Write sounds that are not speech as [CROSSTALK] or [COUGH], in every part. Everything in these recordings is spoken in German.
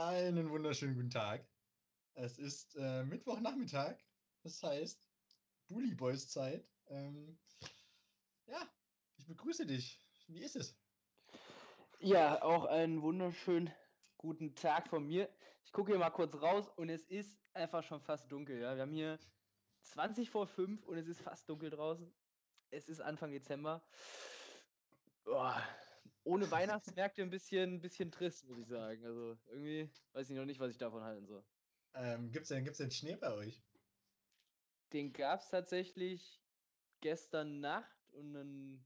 Einen wunderschönen guten Tag. Es ist äh, Mittwochnachmittag, das heißt Bully Boys Zeit. Ähm, ja, ich begrüße dich. Wie ist es? Ja, auch einen wunderschönen guten Tag von mir. Ich gucke hier mal kurz raus und es ist einfach schon fast dunkel. Ja? Wir haben hier 20 vor 5 und es ist fast dunkel draußen. Es ist Anfang Dezember. Boah, ohne [LAUGHS] Weihnachtsmärkte ein bisschen, ein bisschen trist, muss ich sagen. Also irgendwie weiß ich noch nicht, was ich davon halten soll. Ähm, Gibt es denn, gibt's denn Schnee bei euch? Den gab es tatsächlich gestern Nacht und dann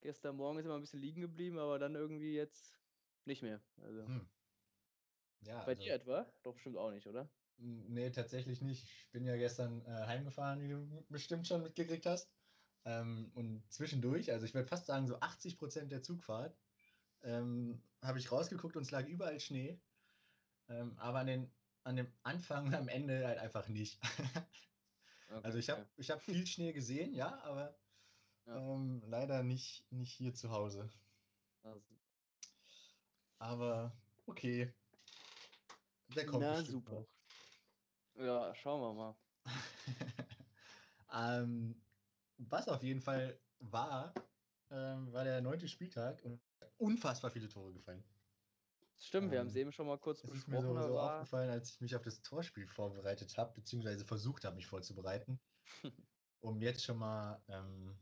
gestern Morgen ist immer ein bisschen liegen geblieben, aber dann irgendwie jetzt nicht mehr. Also. Hm. Ja, bei also, dir etwa? Doch bestimmt auch nicht, oder? Nee, tatsächlich nicht. Ich bin ja gestern äh, heimgefahren, wie du bestimmt schon mitgekriegt hast. Ähm, und zwischendurch, also ich würde fast sagen, so 80 Prozent der Zugfahrt, ähm, habe ich rausgeguckt und es lag überall Schnee. Ähm, aber an, den, an dem Anfang und am Ende halt einfach nicht. [LAUGHS] okay, also ich habe ich hab viel Schnee gesehen, ja, aber ja. Ähm, leider nicht, nicht hier zu Hause. Also. Aber okay. Der kommt Na super. Noch. Ja, schauen wir mal. [LAUGHS] ähm, was auf jeden Fall war, ähm, war der neunte Spieltag und unfassbar viele Tore gefallen. Stimmt, ähm, wir haben es eben schon mal kurz besprochen. Ist mir so, so aufgefallen, als ich mich auf das Torspiel vorbereitet habe, beziehungsweise versucht habe, mich vorzubereiten, [LAUGHS] um jetzt schon mal ähm,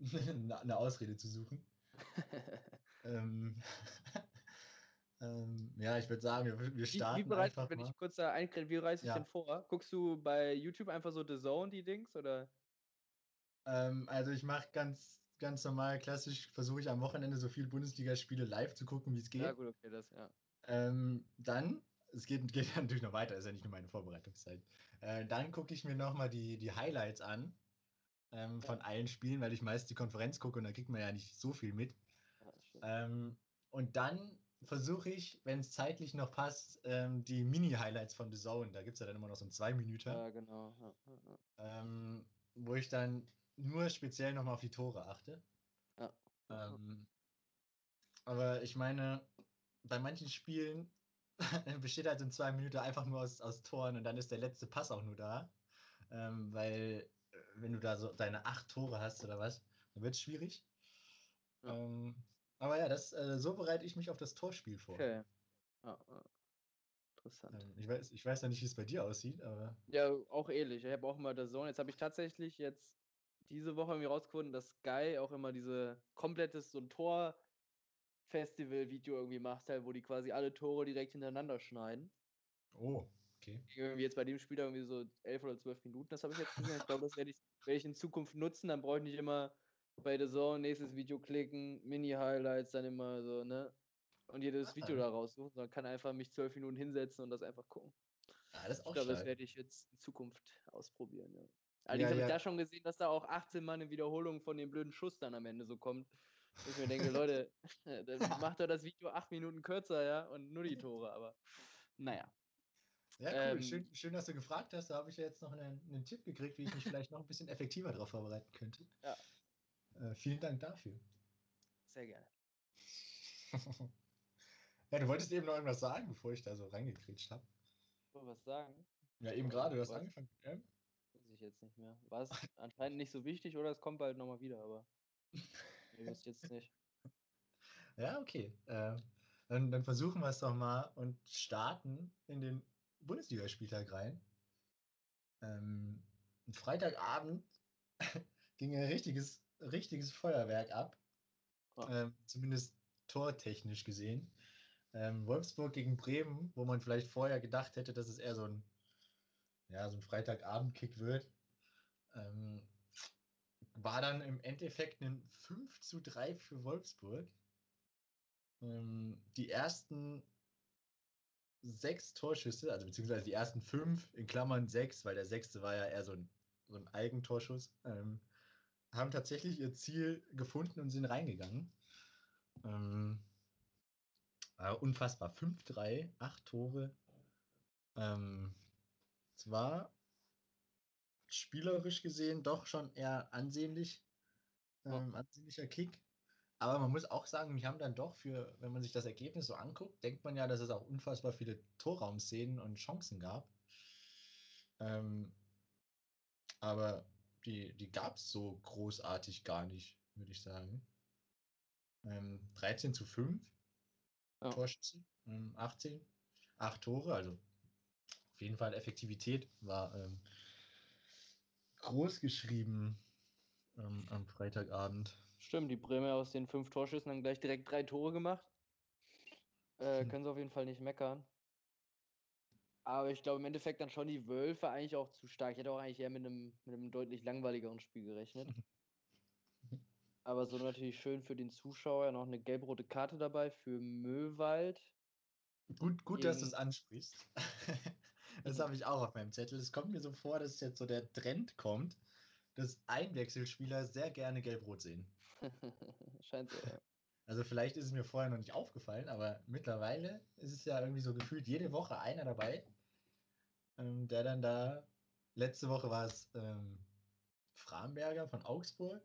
[LAUGHS] eine Ausrede zu suchen. [LAUGHS] ähm, ähm, ja, ich würde sagen, wir, wir starten. Wie, wie bereist, einfach wenn mal. ich kurz da einkriege, wie reißt ja. ich denn vor? Guckst du bei YouTube einfach so The Zone, die Dings, oder? Ähm, also ich mache ganz, ganz normal, klassisch, versuche ich am Wochenende so viele Bundesligaspiele live zu gucken, wie es geht. Ja, gut, okay, das, ja. Ähm, dann, es geht, [LAUGHS] geht natürlich noch weiter, ist ja nicht nur meine Vorbereitungszeit. Äh, dann gucke ich mir nochmal die, die Highlights an ähm, von allen Spielen, weil ich meist die Konferenz gucke und da kriegt man ja nicht so viel mit. Ja, ähm, und dann versuche ich, wenn es zeitlich noch passt, ähm, die Mini-Highlights von The Zone, da gibt es ja dann immer noch so ein zwei Minuten. Ja, genau. Ja, ja, ähm, wo ich dann nur speziell nochmal auf die Tore achte. Ja. Ähm, aber ich meine, bei manchen Spielen [LAUGHS] besteht halt in zwei Minuten einfach nur aus, aus Toren und dann ist der letzte Pass auch nur da. Ähm, weil, äh, wenn du da so deine acht Tore hast oder was, dann wird es schwierig. Ja. Ähm, aber ja, das, äh, so bereite ich mich auf das Torspiel vor. Okay. Ja, interessant. Ähm, ich, weiß, ich weiß ja nicht, wie es bei dir aussieht, aber. Ja, auch ähnlich. Ich habe auch mal der Zone. Jetzt habe ich tatsächlich jetzt diese Woche irgendwie rausgefunden, dass Sky auch immer diese komplettes so ein Tor-Festival-Video irgendwie macht, halt, wo die quasi alle Tore direkt hintereinander schneiden. Oh, okay. Irgendwie jetzt bei dem Spiel irgendwie so elf oder zwölf Minuten, das habe ich jetzt gesehen. Ich glaube, das werde ich, werd ich in Zukunft nutzen. Dann brauche ich nicht immer bei The Zone nächstes Video klicken, Mini-Highlights, dann immer so, ne? Und jedes Video da raussuchen, sondern kann einfach mich zwölf Minuten hinsetzen und das einfach gucken. Ja, das ist auch ich glaube, das werde ich jetzt in Zukunft ausprobieren, ja. Allerdings ja, habe ja. ich da schon gesehen, dass da auch 18 Mal eine Wiederholung von dem blöden Schuss dann am Ende so kommt. Wo ich mir denke, [LAUGHS] Leute, dann macht doch das Video acht Minuten kürzer, ja, und nur die Tore, aber naja. Ja, cool. Ähm, schön, schön, dass du gefragt hast. Da habe ich ja jetzt noch einen, einen, Tipp gekriegt, wie ich mich vielleicht noch ein bisschen effektiver darauf vorbereiten könnte. Ja. Äh, vielen Dank dafür. Sehr gerne. [LAUGHS] ja, du wolltest eben noch irgendwas sagen, bevor ich da so reingekretscht habe. Ich wollte was sagen? Ja, eben gerade, du hast angefangen. Ja? Jetzt nicht mehr. War es [LAUGHS] anscheinend nicht so wichtig oder es kommt bald nochmal wieder, aber [LAUGHS] ihr wisst jetzt nicht. Ja, okay. Äh, dann, dann, versuchen wir es doch mal und starten in den Bundesligaspieltag rein. Ähm, Freitagabend [LAUGHS] ging ein richtiges, richtiges Feuerwerk ab. Oh. Ähm, zumindest tortechnisch gesehen. Ähm, Wolfsburg gegen Bremen, wo man vielleicht vorher gedacht hätte, dass es eher so ein ja, so ein Freitagabend-Kick wird. Ähm, war dann im Endeffekt ein 5 zu 3 für Wolfsburg. Ähm, die ersten sechs Torschüsse, also beziehungsweise die ersten fünf, in Klammern sechs, weil der sechste war ja eher so ein, so ein Eigentorschuss, ähm, haben tatsächlich ihr Ziel gefunden und sind reingegangen. Ähm, unfassbar. 5-3, acht Tore. Ähm, zwar spielerisch gesehen doch schon eher ansehnlich, ähm, ansehnlicher Kick. Aber man muss auch sagen, wir haben dann doch für, wenn man sich das Ergebnis so anguckt, denkt man ja, dass es auch unfassbar viele Torraumszenen und Chancen gab. Ähm, aber die, die gab es so großartig gar nicht, würde ich sagen. Ähm, 13 zu 5 ja. Torschüsse, ähm, 18, 8 Tore, also auf jeden Fall Effektivität war ähm, groß geschrieben ähm, am Freitagabend. Stimmt, die Bremer aus den fünf Torschüssen haben gleich direkt drei Tore gemacht. Äh, hm. Können sie auf jeden Fall nicht meckern. Aber ich glaube im Endeffekt dann schon die Wölfe eigentlich auch zu stark. Ich hätte auch eigentlich eher mit einem, mit einem deutlich langweiligeren Spiel gerechnet. [LAUGHS] Aber so natürlich schön für den Zuschauer noch eine gelb-rote Karte dabei für Möwald. Gut, gut, dass du es ansprichst. [LAUGHS] das habe ich auch auf meinem Zettel. Es kommt mir so vor, dass jetzt so der Trend kommt, dass Einwechselspieler sehr gerne gelb-rot sehen. [LAUGHS] Scheint so, ja. Also vielleicht ist es mir vorher noch nicht aufgefallen, aber mittlerweile ist es ja irgendwie so gefühlt jede Woche einer dabei, ähm, der dann da, letzte Woche war es ähm, Framberger von Augsburg.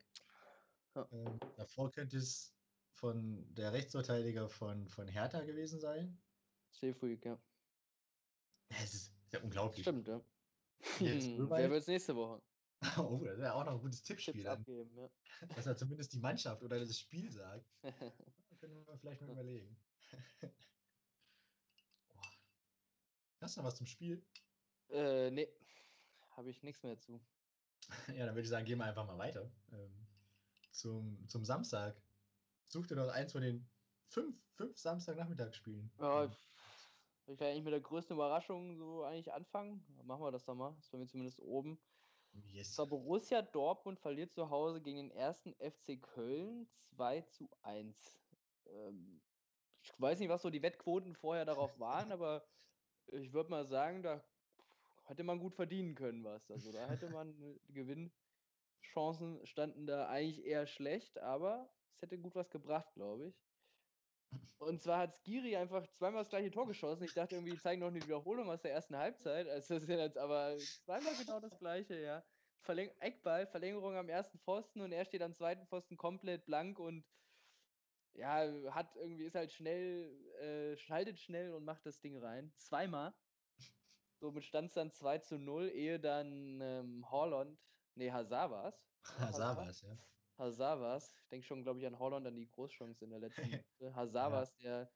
Ja. Ähm, davor könnte es von der Rechtsverteidiger von, von Hertha gewesen sein. Seefuig, ja. Es ist ja unglaublich. Stimmt, ja. Wer wird es nächste Woche? [LAUGHS] Oh, das wäre auch noch ein gutes Tippspiel. abgeben, ja. [LAUGHS] Dass er zumindest die Mannschaft oder das Spiel sagt. [LAUGHS] können wir vielleicht mal überlegen. Hast du noch was zum Spiel? Äh, nee. Habe ich nichts mehr zu. ja, dann würde ich sagen, gehen wir einfach mal weiter. Ähm, zum, zum Samstag. Such dir doch eins von den fünf, fünf Samstagnachmittagsspielen. Ja, ähm. ich werde eigentlich mit der größten Überraschung so eigentlich anfangen. Machen wir das doch mal. Das ist bei mir zumindest oben. Yes. So, Borussia Dortmund verliert zu Hause gegen den ersten FC Köln 2 zu 1. Ähm, ich weiß nicht, was so die Wettquoten vorher darauf waren, [LAUGHS] aber ich würde mal sagen, da hätte man gut verdienen können, was. Also da hätte man [LAUGHS] Gewinnchancen standen da eigentlich eher schlecht, aber es hätte gut was gebracht, glaube ich. Und zwar hat Skiri einfach zweimal das gleiche Tor geschossen. Ich dachte irgendwie, die zeigen noch eine Wiederholung aus der ersten Halbzeit. Also das ist jetzt aber zweimal genau das gleiche, ja. Verläng Eckball, Verlängerung am ersten Pfosten und er steht am zweiten Pfosten komplett blank und ja, hat irgendwie, ist halt schnell, äh, schaltet schnell und macht das Ding rein. Zweimal. Somit stand es dann 2 zu 0, ehe dann ähm, Holland, nee, Hazard war es. Hazard war es, ja. Es. Ich denke schon, glaube ich, an Holland, an die Großchance in der letzten [LAUGHS] Minute. Hazard ja. der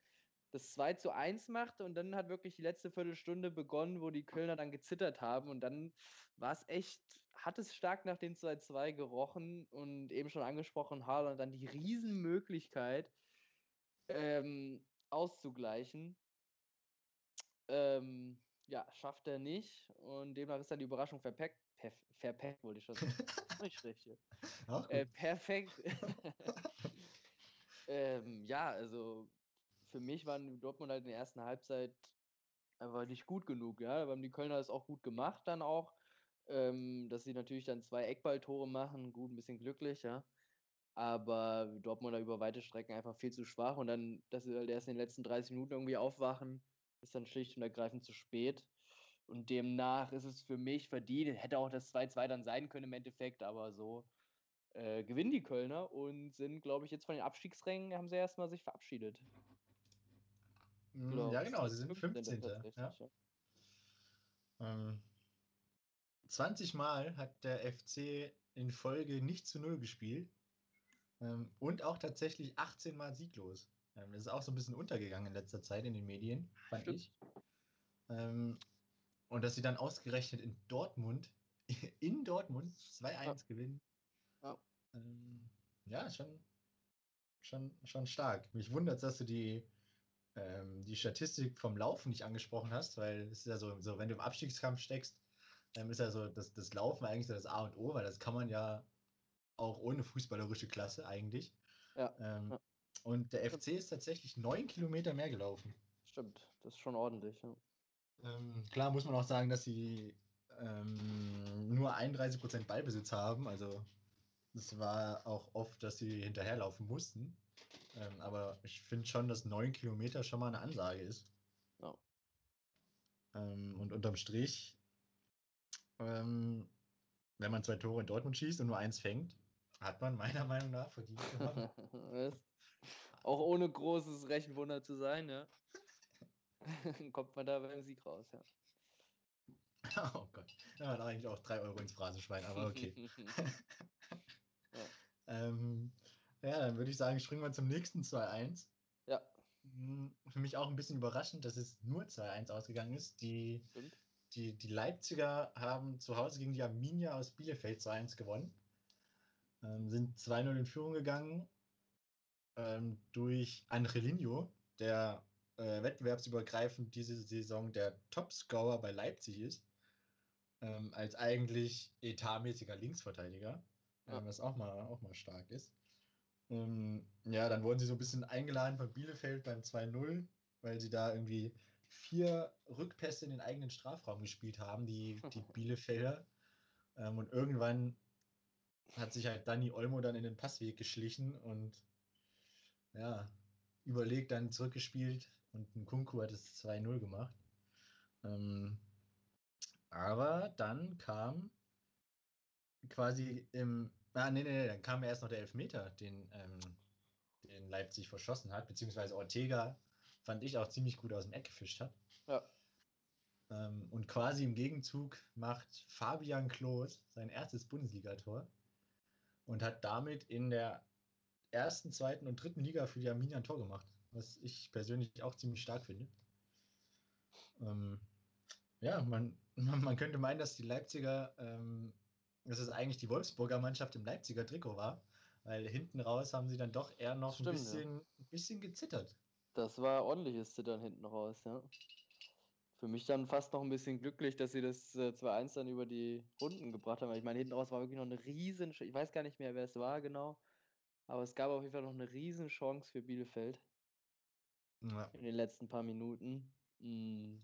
das 2 zu 1 machte und dann hat wirklich die letzte Viertelstunde begonnen, wo die Kölner dann gezittert haben und dann war es echt, hat es stark nach dem 2-2 gerochen und eben schon angesprochen, Haaland dann die Riesenmöglichkeit ähm, auszugleichen. Ähm, ja, schafft er nicht und demnach ist dann die Überraschung verpackt. Perf verpackt wollte ich schon sagen. [LAUGHS] nicht richtig. Äh, perfekt. [LAUGHS] [LAUGHS] ähm, ja, also für mich waren Dortmund halt in der ersten Halbzeit einfach nicht gut genug. Ja, da haben die Kölner das auch gut gemacht dann auch. Ähm, dass sie natürlich dann zwei Eckballtore machen, gut, ein bisschen glücklich, ja. Aber Dortmunder über weite Strecken einfach viel zu schwach und dann, dass sie halt erst in den letzten 30 Minuten irgendwie aufwachen, ist dann schlicht und ergreifend zu spät. Und demnach ist es für mich verdient. Hätte auch das 2-2 dann sein können im Endeffekt, aber so äh, gewinnen die Kölner und sind, glaube ich, jetzt von den Abstiegsrängen, haben sie erstmal sich verabschiedet. Genau, ja, genau, sie sind 15. 15. Ja. Ähm, 20 Mal hat der FC in Folge nicht zu Null gespielt ähm, und auch tatsächlich 18 Mal sieglos. Ähm, das ist auch so ein bisschen untergegangen in letzter Zeit in den Medien, fand Stimmt. ich. Ähm, und dass sie dann ausgerechnet in Dortmund, [LAUGHS] in Dortmund 2-1 ja. gewinnen. Ja, ähm, ja schon, schon, schon stark. Mich wundert, dass du die ähm, die Statistik vom Laufen nicht angesprochen hast, weil es ist ja so, so wenn du im Abstiegskampf steckst, ähm, ist ja so das, das Laufen eigentlich so das A und O, weil das kann man ja auch ohne fußballerische Klasse eigentlich. Ja. Ähm, ja. Und der FC ist tatsächlich neun Kilometer mehr gelaufen. Stimmt, das ist schon ordentlich. Ja. Ähm, klar muss man auch sagen, dass sie ähm, nur 31% Ballbesitz haben. Also es war auch oft, dass sie hinterherlaufen mussten. Ähm, aber ich finde schon, dass neun Kilometer schon mal eine Ansage ist. Ja. Ähm, und unterm Strich, ähm, wenn man zwei Tore in Dortmund schießt und nur eins fängt, Hat man meiner Meinung nach verdient. [LAUGHS] Auch ohne großes Rechenwunder zu sein, ja. [LAUGHS] Kommt man da beim Sieg raus, ja. [LAUGHS] Oh Gott. Ja, man eigentlich auch 3 Euro ins Phrasenschwein, aber okay. [LAUGHS] ja. Ähm, ja, dann würde ich sagen, springen wir zum nächsten 2-1. Ja. Hm, für mich auch ein bisschen überraschend, dass es nur 2-1 ausgegangen ist. Die, die, die Leipziger haben zu Hause gegen die Arminia aus Bielefeld 2-1 gewonnen. Ähm, sind 2-0 in Führung gegangen ähm, durch Angelino, der äh, wettbewerbsübergreifend diese Saison der Topscorer bei Leipzig ist. Ähm, als eigentlich etatmäßiger Linksverteidiger, ja. ähm, was auch mal, auch mal stark ist. Ähm, ja, dann wurden sie so ein bisschen eingeladen von Bielefeld beim 2-0, weil sie da irgendwie vier Rückpässe in den eigenen Strafraum gespielt haben, die, die [LAUGHS] Bielefelder. Ähm, und irgendwann hat sich halt Danny Olmo dann in den Passweg geschlichen und ja, überlegt dann zurückgespielt und ein Kunku hat es 2-0 gemacht. Ähm, aber dann kam quasi im. Ah, nee, nee, nee, dann kam erst noch der Elfmeter, den, ähm, den Leipzig verschossen hat, beziehungsweise Ortega fand ich auch ziemlich gut aus dem Eck gefischt hat. Ja. Ähm, und quasi im Gegenzug macht Fabian Klos sein erstes Bundesligator und hat damit in der ersten, zweiten und dritten Liga für die Arminia ein Tor gemacht, was ich persönlich auch ziemlich stark finde. Ähm, ja, man, [LAUGHS] man könnte meinen, dass die Leipziger, ähm, dass es eigentlich die Wolfsburger Mannschaft im Leipziger Trikot war, weil hinten raus haben sie dann doch eher noch Stimmt, ein, bisschen, ja. ein bisschen gezittert. Das war ordentliches Zittern hinten raus, ja. Für mich dann fast noch ein bisschen glücklich, dass sie das äh, 2-1 dann über die Runden gebracht haben. Ich meine, hinten raus war wirklich noch eine riesen, ich weiß gar nicht mehr, wer es war genau, aber es gab auf jeden Fall noch eine riesen Chance für Bielefeld. Ja. In den letzten paar Minuten. Mhm.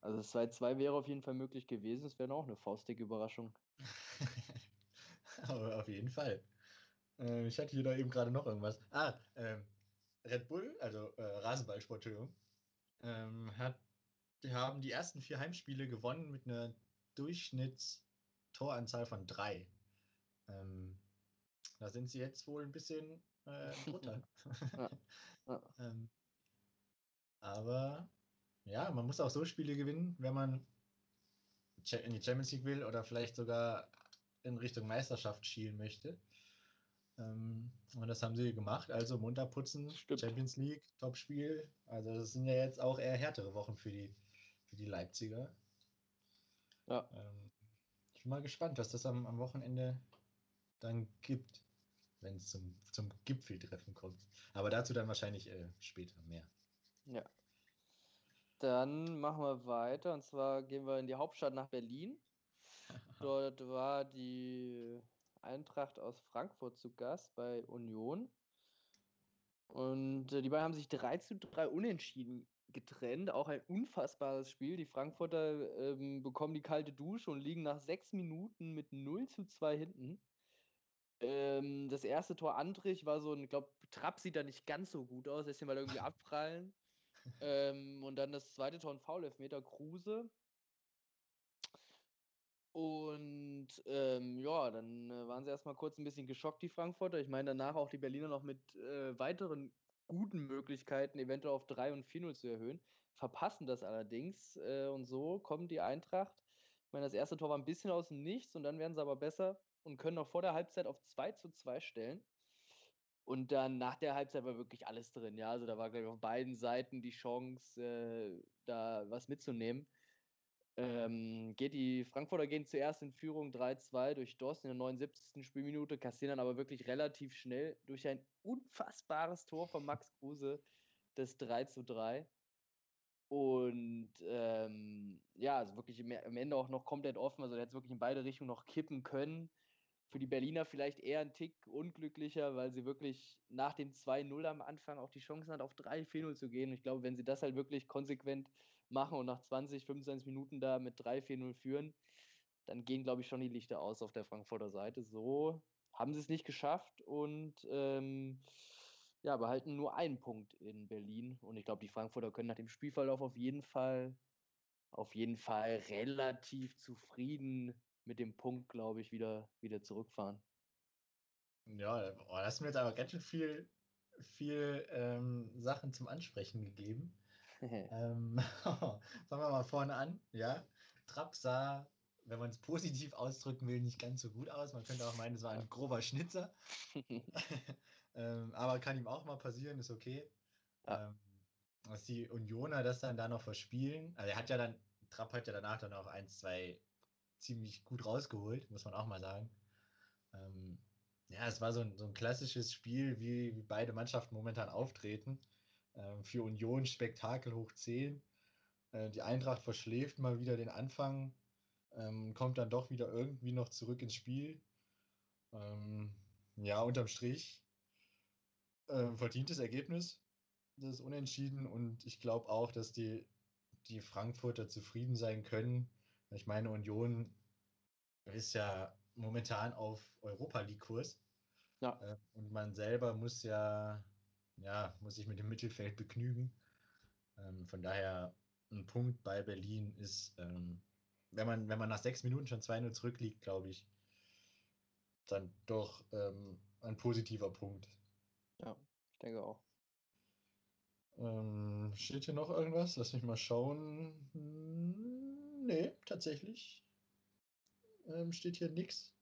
Also 2-2 wäre auf jeden Fall möglich gewesen. Es wäre auch eine faustige Überraschung. [LAUGHS] Aber auf jeden Fall. Äh, ich hatte hier da eben gerade noch irgendwas. Ah, ähm, Red Bull, also äh, Rasenballsport, Entschuldigung, ähm, hat, die haben die ersten vier Heimspiele gewonnen mit einer Durchschnittstoranzahl von drei. Ähm, da sind sie jetzt wohl ein bisschen äh, drunter. ja. [LAUGHS] Ja. ähm, aber ja, man muss auch so Spiele gewinnen, wenn man in die Champions League will oder vielleicht sogar in Richtung Meisterschaft schielen möchte. Ähm, und das haben sie gemacht. Also munter putzen, Stimmt. Champions League, Topspiel. Also das sind ja jetzt auch eher härtere Wochen für die, für die Leipziger. Ja. Ähm, ich bin mal gespannt, was das am, am Wochenende dann gibt, wenn es zum, zum Gipfeltreffen kommt. Aber dazu dann wahrscheinlich äh, später mehr. Ja. Dann machen wir weiter und zwar gehen wir in die Hauptstadt nach Berlin. [LAUGHS] Dort war die Eintracht aus Frankfurt zu Gast bei Union. Und äh, die beiden haben sich 3 zu 3 unentschieden getrennt. Auch ein unfassbares Spiel. Die Frankfurter ähm, bekommen die kalte Dusche und liegen nach sechs Minuten mit 0 zu 2 hinten. Ähm, das erste Tor Andrich war so ein, ich glaube, Trapp sieht da nicht ganz so gut aus, lässt ihn mal irgendwie abprallen ähm, und dann das zweite Tor ein Foul-Elfmeter Kruse. Und ähm, ja, dann äh, waren sie erstmal kurz ein bisschen geschockt, die Frankfurter. Ich meine, danach auch die Berliner noch mit äh, weiteren guten Möglichkeiten, eventuell auf 3 und 4-0 zu erhöhen. Verpassen das allerdings. Äh, und so kommt die Eintracht. Ich meine, das erste Tor war ein bisschen aus dem Nichts und dann werden sie aber besser und können noch vor der Halbzeit auf 2 zu 2 stellen. Und dann nach der Halbzeit war wirklich alles drin. Ja, also da war, glaube ich, auf beiden Seiten die Chance, äh, da was mitzunehmen. Ähm, geht die Frankfurter gehen zuerst in Führung 3-2 durch Dost in der 79. Spielminute, kassieren dann aber wirklich relativ schnell durch ein unfassbares Tor von Max Kruse das 3 3. Und ähm, ja, also wirklich am Ende auch noch komplett offen. Also der hätte wirklich in beide Richtungen noch kippen können für die Berliner vielleicht eher ein Tick unglücklicher, weil sie wirklich nach dem 2-0 am Anfang auch die Chancen hat, auf 3-4-0 zu gehen. Und ich glaube, wenn sie das halt wirklich konsequent machen und nach 20, 25 Minuten da mit 3-4-0 führen, dann gehen, glaube ich, schon die Lichter aus auf der Frankfurter Seite. So haben sie es nicht geschafft und ähm, ja, behalten nur einen Punkt in Berlin. Und ich glaube, die Frankfurter können nach dem Spielverlauf auf jeden Fall, auf jeden Fall relativ zufrieden mit dem Punkt, glaube ich, wieder, wieder zurückfahren. Ja, oh, das hast mir jetzt aber ganz schön viel, viel ähm, Sachen zum Ansprechen gegeben. [LAUGHS] ähm, [LAUGHS] fangen wir mal vorne an. Ja, Trapp sah, wenn man es positiv ausdrücken will, nicht ganz so gut aus. Man könnte auch meinen, es war ein grober Schnitzer. [LAUGHS] ähm, aber kann ihm auch mal passieren, ist okay. Ja. Ähm, dass die Unioner das dann da noch verspielen. Also er hat ja dann, Trapp hat ja danach dann auch ein, zwei ziemlich gut rausgeholt, muss man auch mal sagen. Ähm, ja, es war so ein, so ein klassisches Spiel, wie, wie beide Mannschaften momentan auftreten. Ähm, für Union Spektakel hoch 10. Äh, die Eintracht verschläft mal wieder den Anfang, ähm, kommt dann doch wieder irgendwie noch zurück ins Spiel. Ähm, ja, unterm Strich äh, verdientes Ergebnis. Das ist unentschieden und ich glaube auch, dass die, die Frankfurter zufrieden sein können. Ich meine, Union ist ja momentan auf Europa League-Kurs. Ja. Äh, und man selber muss ja, ja, muss sich mit dem Mittelfeld begnügen. Ähm, von daher ein Punkt bei Berlin ist, ähm, wenn, man, wenn man nach sechs Minuten schon 2-0 zurückliegt, glaube ich, dann doch ähm, ein positiver Punkt. Ja, ich denke auch. Steht hier noch irgendwas? Lass mich mal schauen. Hm, nee, tatsächlich ähm, steht hier nichts.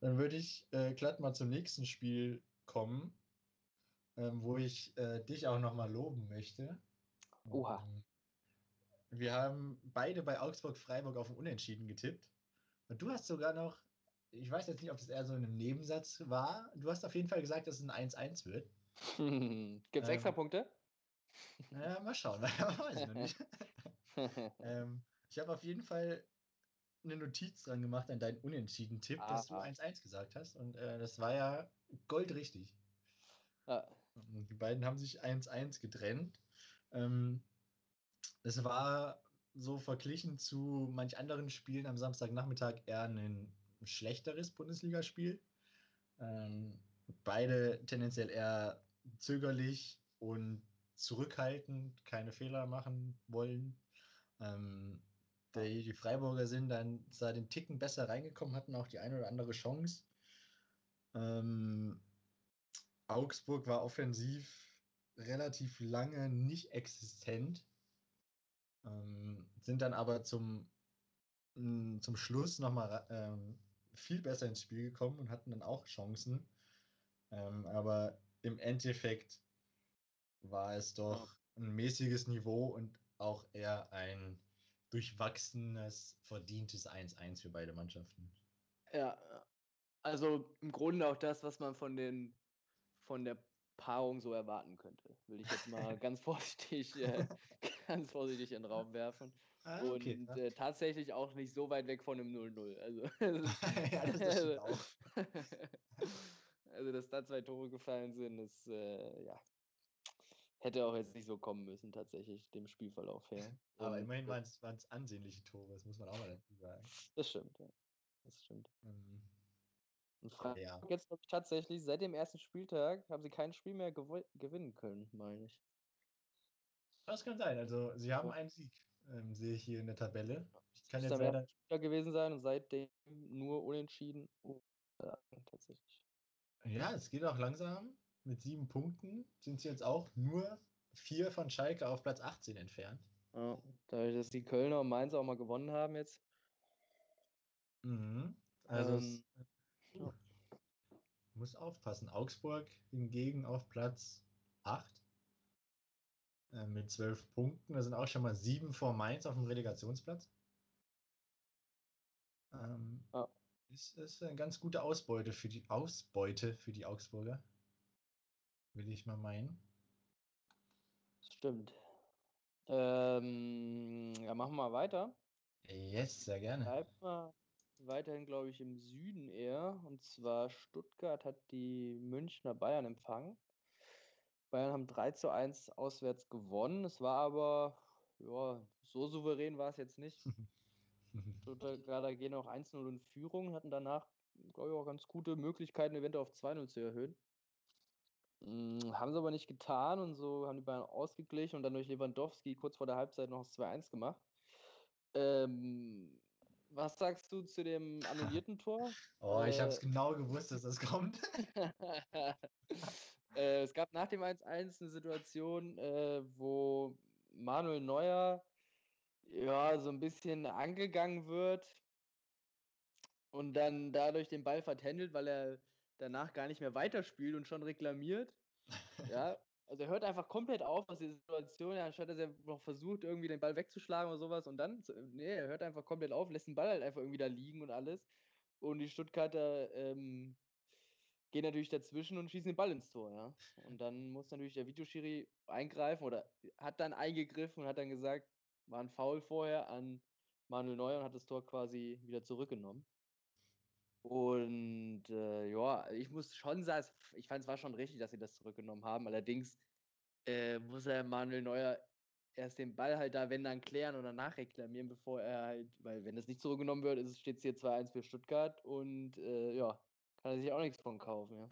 Dann würde ich äh, glatt mal zum nächsten Spiel kommen, ähm, wo ich äh, dich auch nochmal loben möchte. Oha. Ähm, wir haben beide bei Augsburg-Freiburg auf ein Unentschieden getippt. Und du hast sogar noch, ich weiß jetzt nicht, ob das eher so ein Nebensatz war, du hast auf jeden Fall gesagt, dass es ein 1-1 wird. [LAUGHS] Gibt es ähm, extra Punkte? Naja, mal schauen. [LAUGHS] weiß ich noch nicht. [LAUGHS] ähm, ich habe auf jeden Fall eine Notiz dran gemacht an deinen Unentschieden-Tipp, dass du 1-1 gesagt hast. Und äh, das war ja goldrichtig. Ah. Die beiden haben sich 1-1 getrennt. Ähm, es war so verglichen zu manch anderen Spielen am Samstagnachmittag eher ein schlechteres Bundesligaspiel. Ähm, beide tendenziell eher zögerlich und zurückhaltend, keine Fehler machen wollen. Ähm, die, die Freiburger sind dann zwar den Ticken besser reingekommen, hatten auch die eine oder andere Chance. Ähm, Augsburg war offensiv relativ lange nicht existent, ähm, sind dann aber zum, mh, zum Schluss nochmal ähm, viel besser ins Spiel gekommen und hatten dann auch Chancen. Ähm, aber im Endeffekt war es doch ein mäßiges Niveau und auch eher ein durchwachsenes, verdientes 1-1 für beide Mannschaften. Ja, also im Grunde auch das, was man von den von der Paarung so erwarten könnte, will ich jetzt mal [LAUGHS] ganz vorsichtig, äh, [LAUGHS] ganz vorsichtig in den Raum werfen. Ah, okay, und äh, tatsächlich auch nicht so weit weg von einem 0-0. Also, [LAUGHS] ja, das also, also, dass da zwei Tore gefallen sind, ist äh, ja Hätte auch jetzt nicht so kommen müssen, tatsächlich, dem Spielverlauf her. [LAUGHS] Aber Und, immerhin waren es ansehnliche Tore, das muss man auch mal dazu sagen. Das stimmt, ja. Das stimmt. Mhm. Und Freiburg ja. jetzt ich, tatsächlich seit dem ersten Spieltag haben sie kein Spiel mehr gewinnen können, meine ich. Das kann sein. Also sie haben einen Sieg, ähm, sehe ich hier in der Tabelle. Ich kann das jetzt leider Spieler gewesen sein und seitdem nur unentschieden. Oh, tatsächlich. Ja, es geht auch langsam mit sieben Punkten sind sie jetzt auch nur vier von Schalke auf Platz 18 entfernt. Ja, dadurch, dass die Kölner und Mainz auch mal gewonnen haben jetzt. Mhm. Also ähm, es, uh, muss aufpassen. Augsburg hingegen auf Platz 8 äh, mit zwölf Punkten. Da sind auch schon mal sieben vor Mainz auf dem Relegationsplatz. Ähm, ja. ist, ist eine ganz gute Ausbeute für die Ausbeute für die Augsburger. Will ich mal meinen. Stimmt. Ähm, ja, machen wir weiter. Yes, sehr gerne. Bleibt mal weiterhin, glaube ich, im Süden eher. Und zwar Stuttgart hat die Münchner Bayern empfangen. Bayern haben 3 zu 1 auswärts gewonnen. Es war aber, ja, so souverän war es jetzt nicht. [LAUGHS] Stuttgart gehen auch 1-0 in Führung, hatten danach, glaube ich, auch ganz gute Möglichkeiten, eventuell auf 2-0 zu erhöhen. Hm, haben sie aber nicht getan und so haben die Bayern ausgeglichen und dann durch Lewandowski kurz vor der Halbzeit noch das 2-1 gemacht. Ähm, was sagst du zu dem [LAUGHS] annullierten Tor? Oh, äh, ich habe es genau gewusst, dass das kommt. [LAUGHS] äh, es gab nach dem 1-1 eine Situation, äh, wo Manuel Neuer ja so ein bisschen angegangen wird und dann dadurch den Ball vertändelt, weil er danach gar nicht mehr weiterspielt und schon reklamiert. ja, also er hört einfach komplett auf aus der Situation, anstatt dass er noch versucht, irgendwie den Ball wegzuschlagen oder sowas. Und dann, nee, er hört einfach komplett auf, lässt den Ball halt einfach irgendwie da liegen und alles. Und die Stuttgarter ähm, gehen natürlich dazwischen und schießen den Ball ins Tor, ja. Und dann muss natürlich der Videoschiri eingreifen oder hat dann eingegriffen und hat dann gesagt, war ein Foul vorher an Manuel Neuer und hat das Tor quasi wieder zurückgenommen. Und äh, ja, ich muss schon sagen, ich fand es war schon richtig, dass sie das zurückgenommen haben. Allerdings äh, muss er Manuel Neuer erst den Ball halt da, wenn dann klären und danach reklamieren, bevor er halt, weil wenn das nicht zurückgenommen wird, steht es hier 2-1 für Stuttgart und äh, ja, kann er sich auch nichts von kaufen, ja.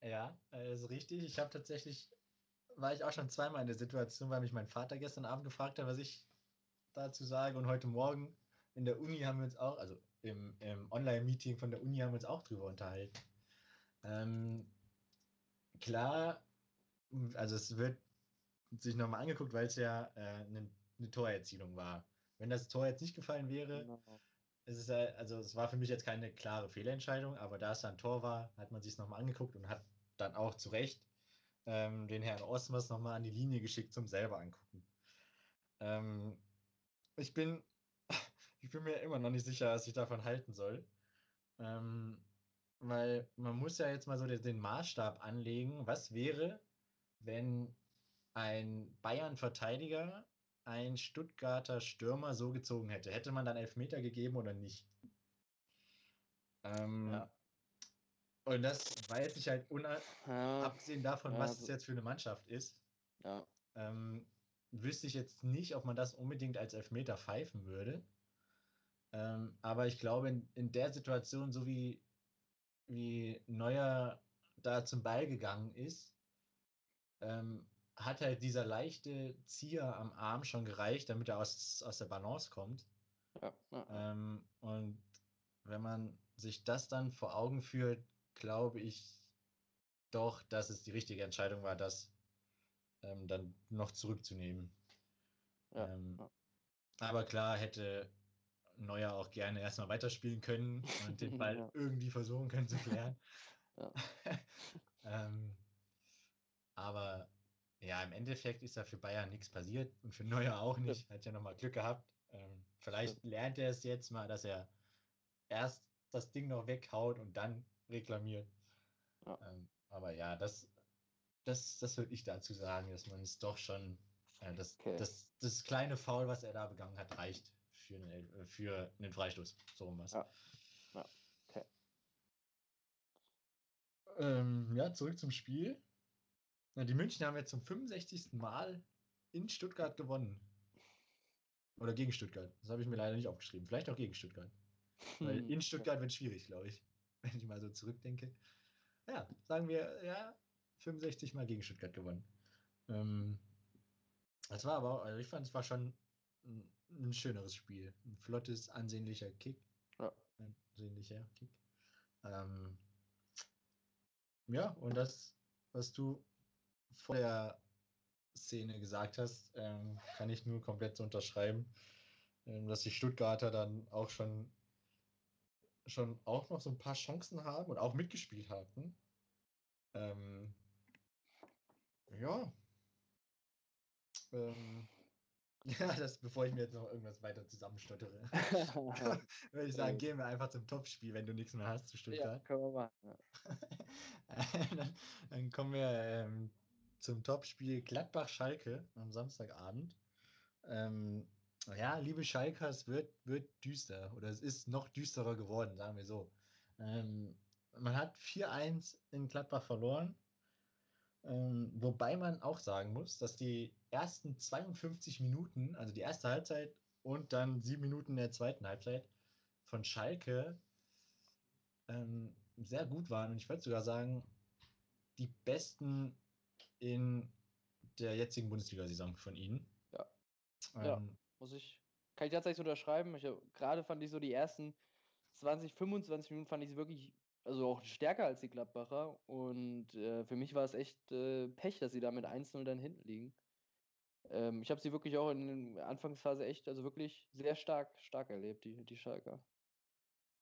[LAUGHS] ja, ist richtig. Ich habe tatsächlich, war ich auch schon zweimal in der Situation, weil mich mein Vater gestern Abend gefragt hat, was ich dazu sage und heute Morgen in der Uni haben wir uns auch, also im, im Online-Meeting von der Uni haben wir uns auch drüber unterhalten. Ähm, klar, also es wird sich nochmal angeguckt, weil es ja äh, eine, eine Torerzielung war. Wenn das Tor jetzt nicht gefallen wäre, genau. es ist also es war für mich jetzt keine klare Fehlentscheidung, aber da es ein Tor war, hat man sich es nochmal angeguckt und hat dann auch zu Recht ähm, den Herrn Osmers nochmal an die Linie geschickt zum selber angucken. Ähm, ich bin ich bin mir immer noch nicht sicher, was ich davon halten soll. Ähm, weil man muss ja jetzt mal so den Maßstab anlegen. Was wäre, wenn ein Bayern-Verteidiger ein Stuttgarter Stürmer so gezogen hätte? Hätte man dann Elfmeter gegeben oder nicht? Ähm, ja. Und das weiß ich halt, ja. abgesehen davon, ja, was es jetzt für eine Mannschaft ist, ja. ähm, wüsste ich jetzt nicht, ob man das unbedingt als Elfmeter pfeifen würde. Ähm, aber ich glaube, in, in der Situation, so wie, wie Neuer da zum Ball gegangen ist, ähm, hat halt dieser leichte Zieher am Arm schon gereicht, damit er aus, aus der Balance kommt. Ja, ja. Ähm, und wenn man sich das dann vor Augen führt, glaube ich doch, dass es die richtige Entscheidung war, das ähm, dann noch zurückzunehmen. Ja, ähm, aber klar hätte Neuer auch gerne erstmal weiterspielen können und den Ball [LAUGHS] ja. irgendwie versuchen können zu klären. [LAUGHS] [LAUGHS] ähm, aber ja, im Endeffekt ist da für Bayern nichts passiert und für Neuer auch nicht. Hat ja nochmal Glück gehabt. Ähm, vielleicht lernt er es jetzt mal, dass er erst das Ding noch weghaut und dann reklamiert. Ja. Ähm, aber ja, das, das, das würde ich dazu sagen, dass man es doch schon, äh, das, okay. das, das kleine Foul, was er da begangen hat, reicht für einen, äh, für einen Freistoß. So rum was. Ja. Ja. Okay. Ähm, ja, zurück zum Spiel. Na, die München haben jetzt zum 65. Mal in Stuttgart gewonnen. Oder gegen Stuttgart. Das habe ich mir leider nicht aufgeschrieben. Vielleicht auch gegen Stuttgart. Weil hm, in Stuttgart wird schwierig, glaube ich. [LAUGHS] Wenn ich mal so zurückdenke. Ja, sagen wir, ja, 65 Mal gegen Stuttgart gewonnen. Ähm, das war aber, also ich fand, es war schon ein ein schöneres Spiel. Ein flottes, ansehnlicher Kick. Ja. Ansehnlicher Kick. Ähm, ja, und das, was du vor der Szene gesagt hast, ähm, kann ich nur komplett so unterschreiben, ähm, dass die Stuttgarter dann auch schon schon auch noch so ein paar Chancen haben und auch mitgespielt hatten. Ähm, ja. Ähm, Ja, das, bevor ich mir jetzt noch irgendwas weiter zusammenstottere, [LAUGHS] würde ich sagen, gehen wir einfach zum Topspiel, wenn du nichts mehr hast zu Stuttgart. Ja, können wir machen. [LAUGHS] Dann, dann, kommen wir ähm, zum Topspiel Gladbach-Schalke am Samstagabend. Ähm, ja, liebe Schalker, es wird, wird düster oder es ist noch düsterer geworden, sagen wir so. Ähm, man hat 4-1 in Gladbach verloren. Ähm, wobei man auch sagen muss, dass die ersten 52 Minuten, also die erste Halbzeit und dann sieben Minuten der zweiten Halbzeit von Schalke ähm, sehr gut waren. Und ich würde sogar sagen, die besten in der jetzigen Bundesliga-Saison von ihnen. Ja. Ähm, ja, muss ich, kann ich tatsächlich unterschreiben. Gerade fand ich so die ersten 20, 25 Minuten fand ich sie wirklich, also auch stärker als die Gladbacher. Und äh, für mich war es echt äh, Pech, dass sie da mit 1-0 dann hinten liegen. Ähm, ich habe sie wirklich auch in der Anfangsphase echt, also wirklich sehr stark, stark erlebt, die, die Schalker.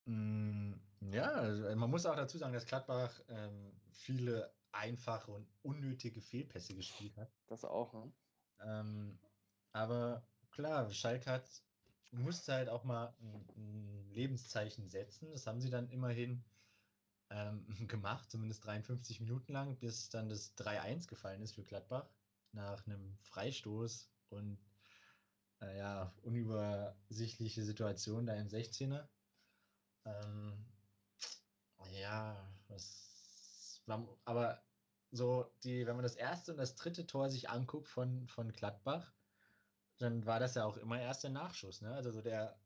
Mm, ja, also äh, man muss auch dazu sagen, dass Gladbach ähm, viele einfache und unnötige Fehlpässe gespielt hat. Das auch, ne? Ähm, aber klar, Schalke hat, musste halt auch mal ein, ein, Lebenszeichen setzen. Das haben sie dann immerhin ähm, [LAUGHS] gemacht, zumindest 53 Minuten lang, bis dann das 3-1 gefallen ist für Gladbach nach einem Freistoß und äh, ja, unübersichtliche Situation da im 16er. Ähm, ja, was, aber so die, wenn man das erste und das dritte Tor sich anguckt von, von Gladbach, dann war das ja auch immer erst der Nachschuss. Ne? Also so der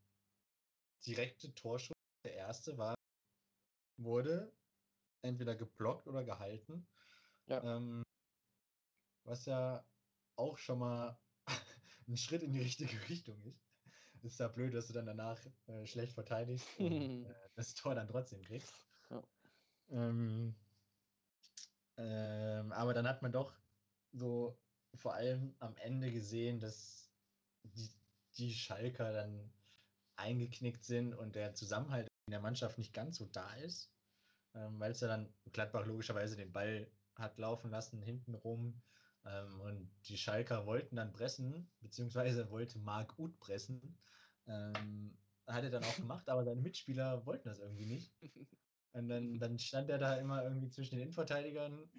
direkte Torschuss, der erste war, wurde entweder geblockt oder gehalten. Ja. Ähm, was ja auch schon mal [LAUGHS] ein Schritt in die richtige Richtung ist. Ist ja blöd, dass du dann danach äh, schlecht verteidigst und [LAUGHS] äh, das Tor dann trotzdem kriegst. Ähm, ähm, aber dann hat man doch so vor allem am Ende gesehen, dass die, die Schalker dann eingeknickt sind und der Zusammenhalt in der Mannschaft nicht ganz so da ist, ähm, weil es ja dann Gladbach logischerweise den Ball hat laufen lassen hinten rum ähm, und die Schalker wollten dann pressen, beziehungsweise [LAUGHS] wollte Marc Uth pressen. Ähm, hat er dann auch [LAUGHS] gemacht, aber seine Mitspieler wollten das irgendwie nicht. Und dann, [LAUGHS] dann stand er da immer irgendwie zwischen den Innenverteidigern,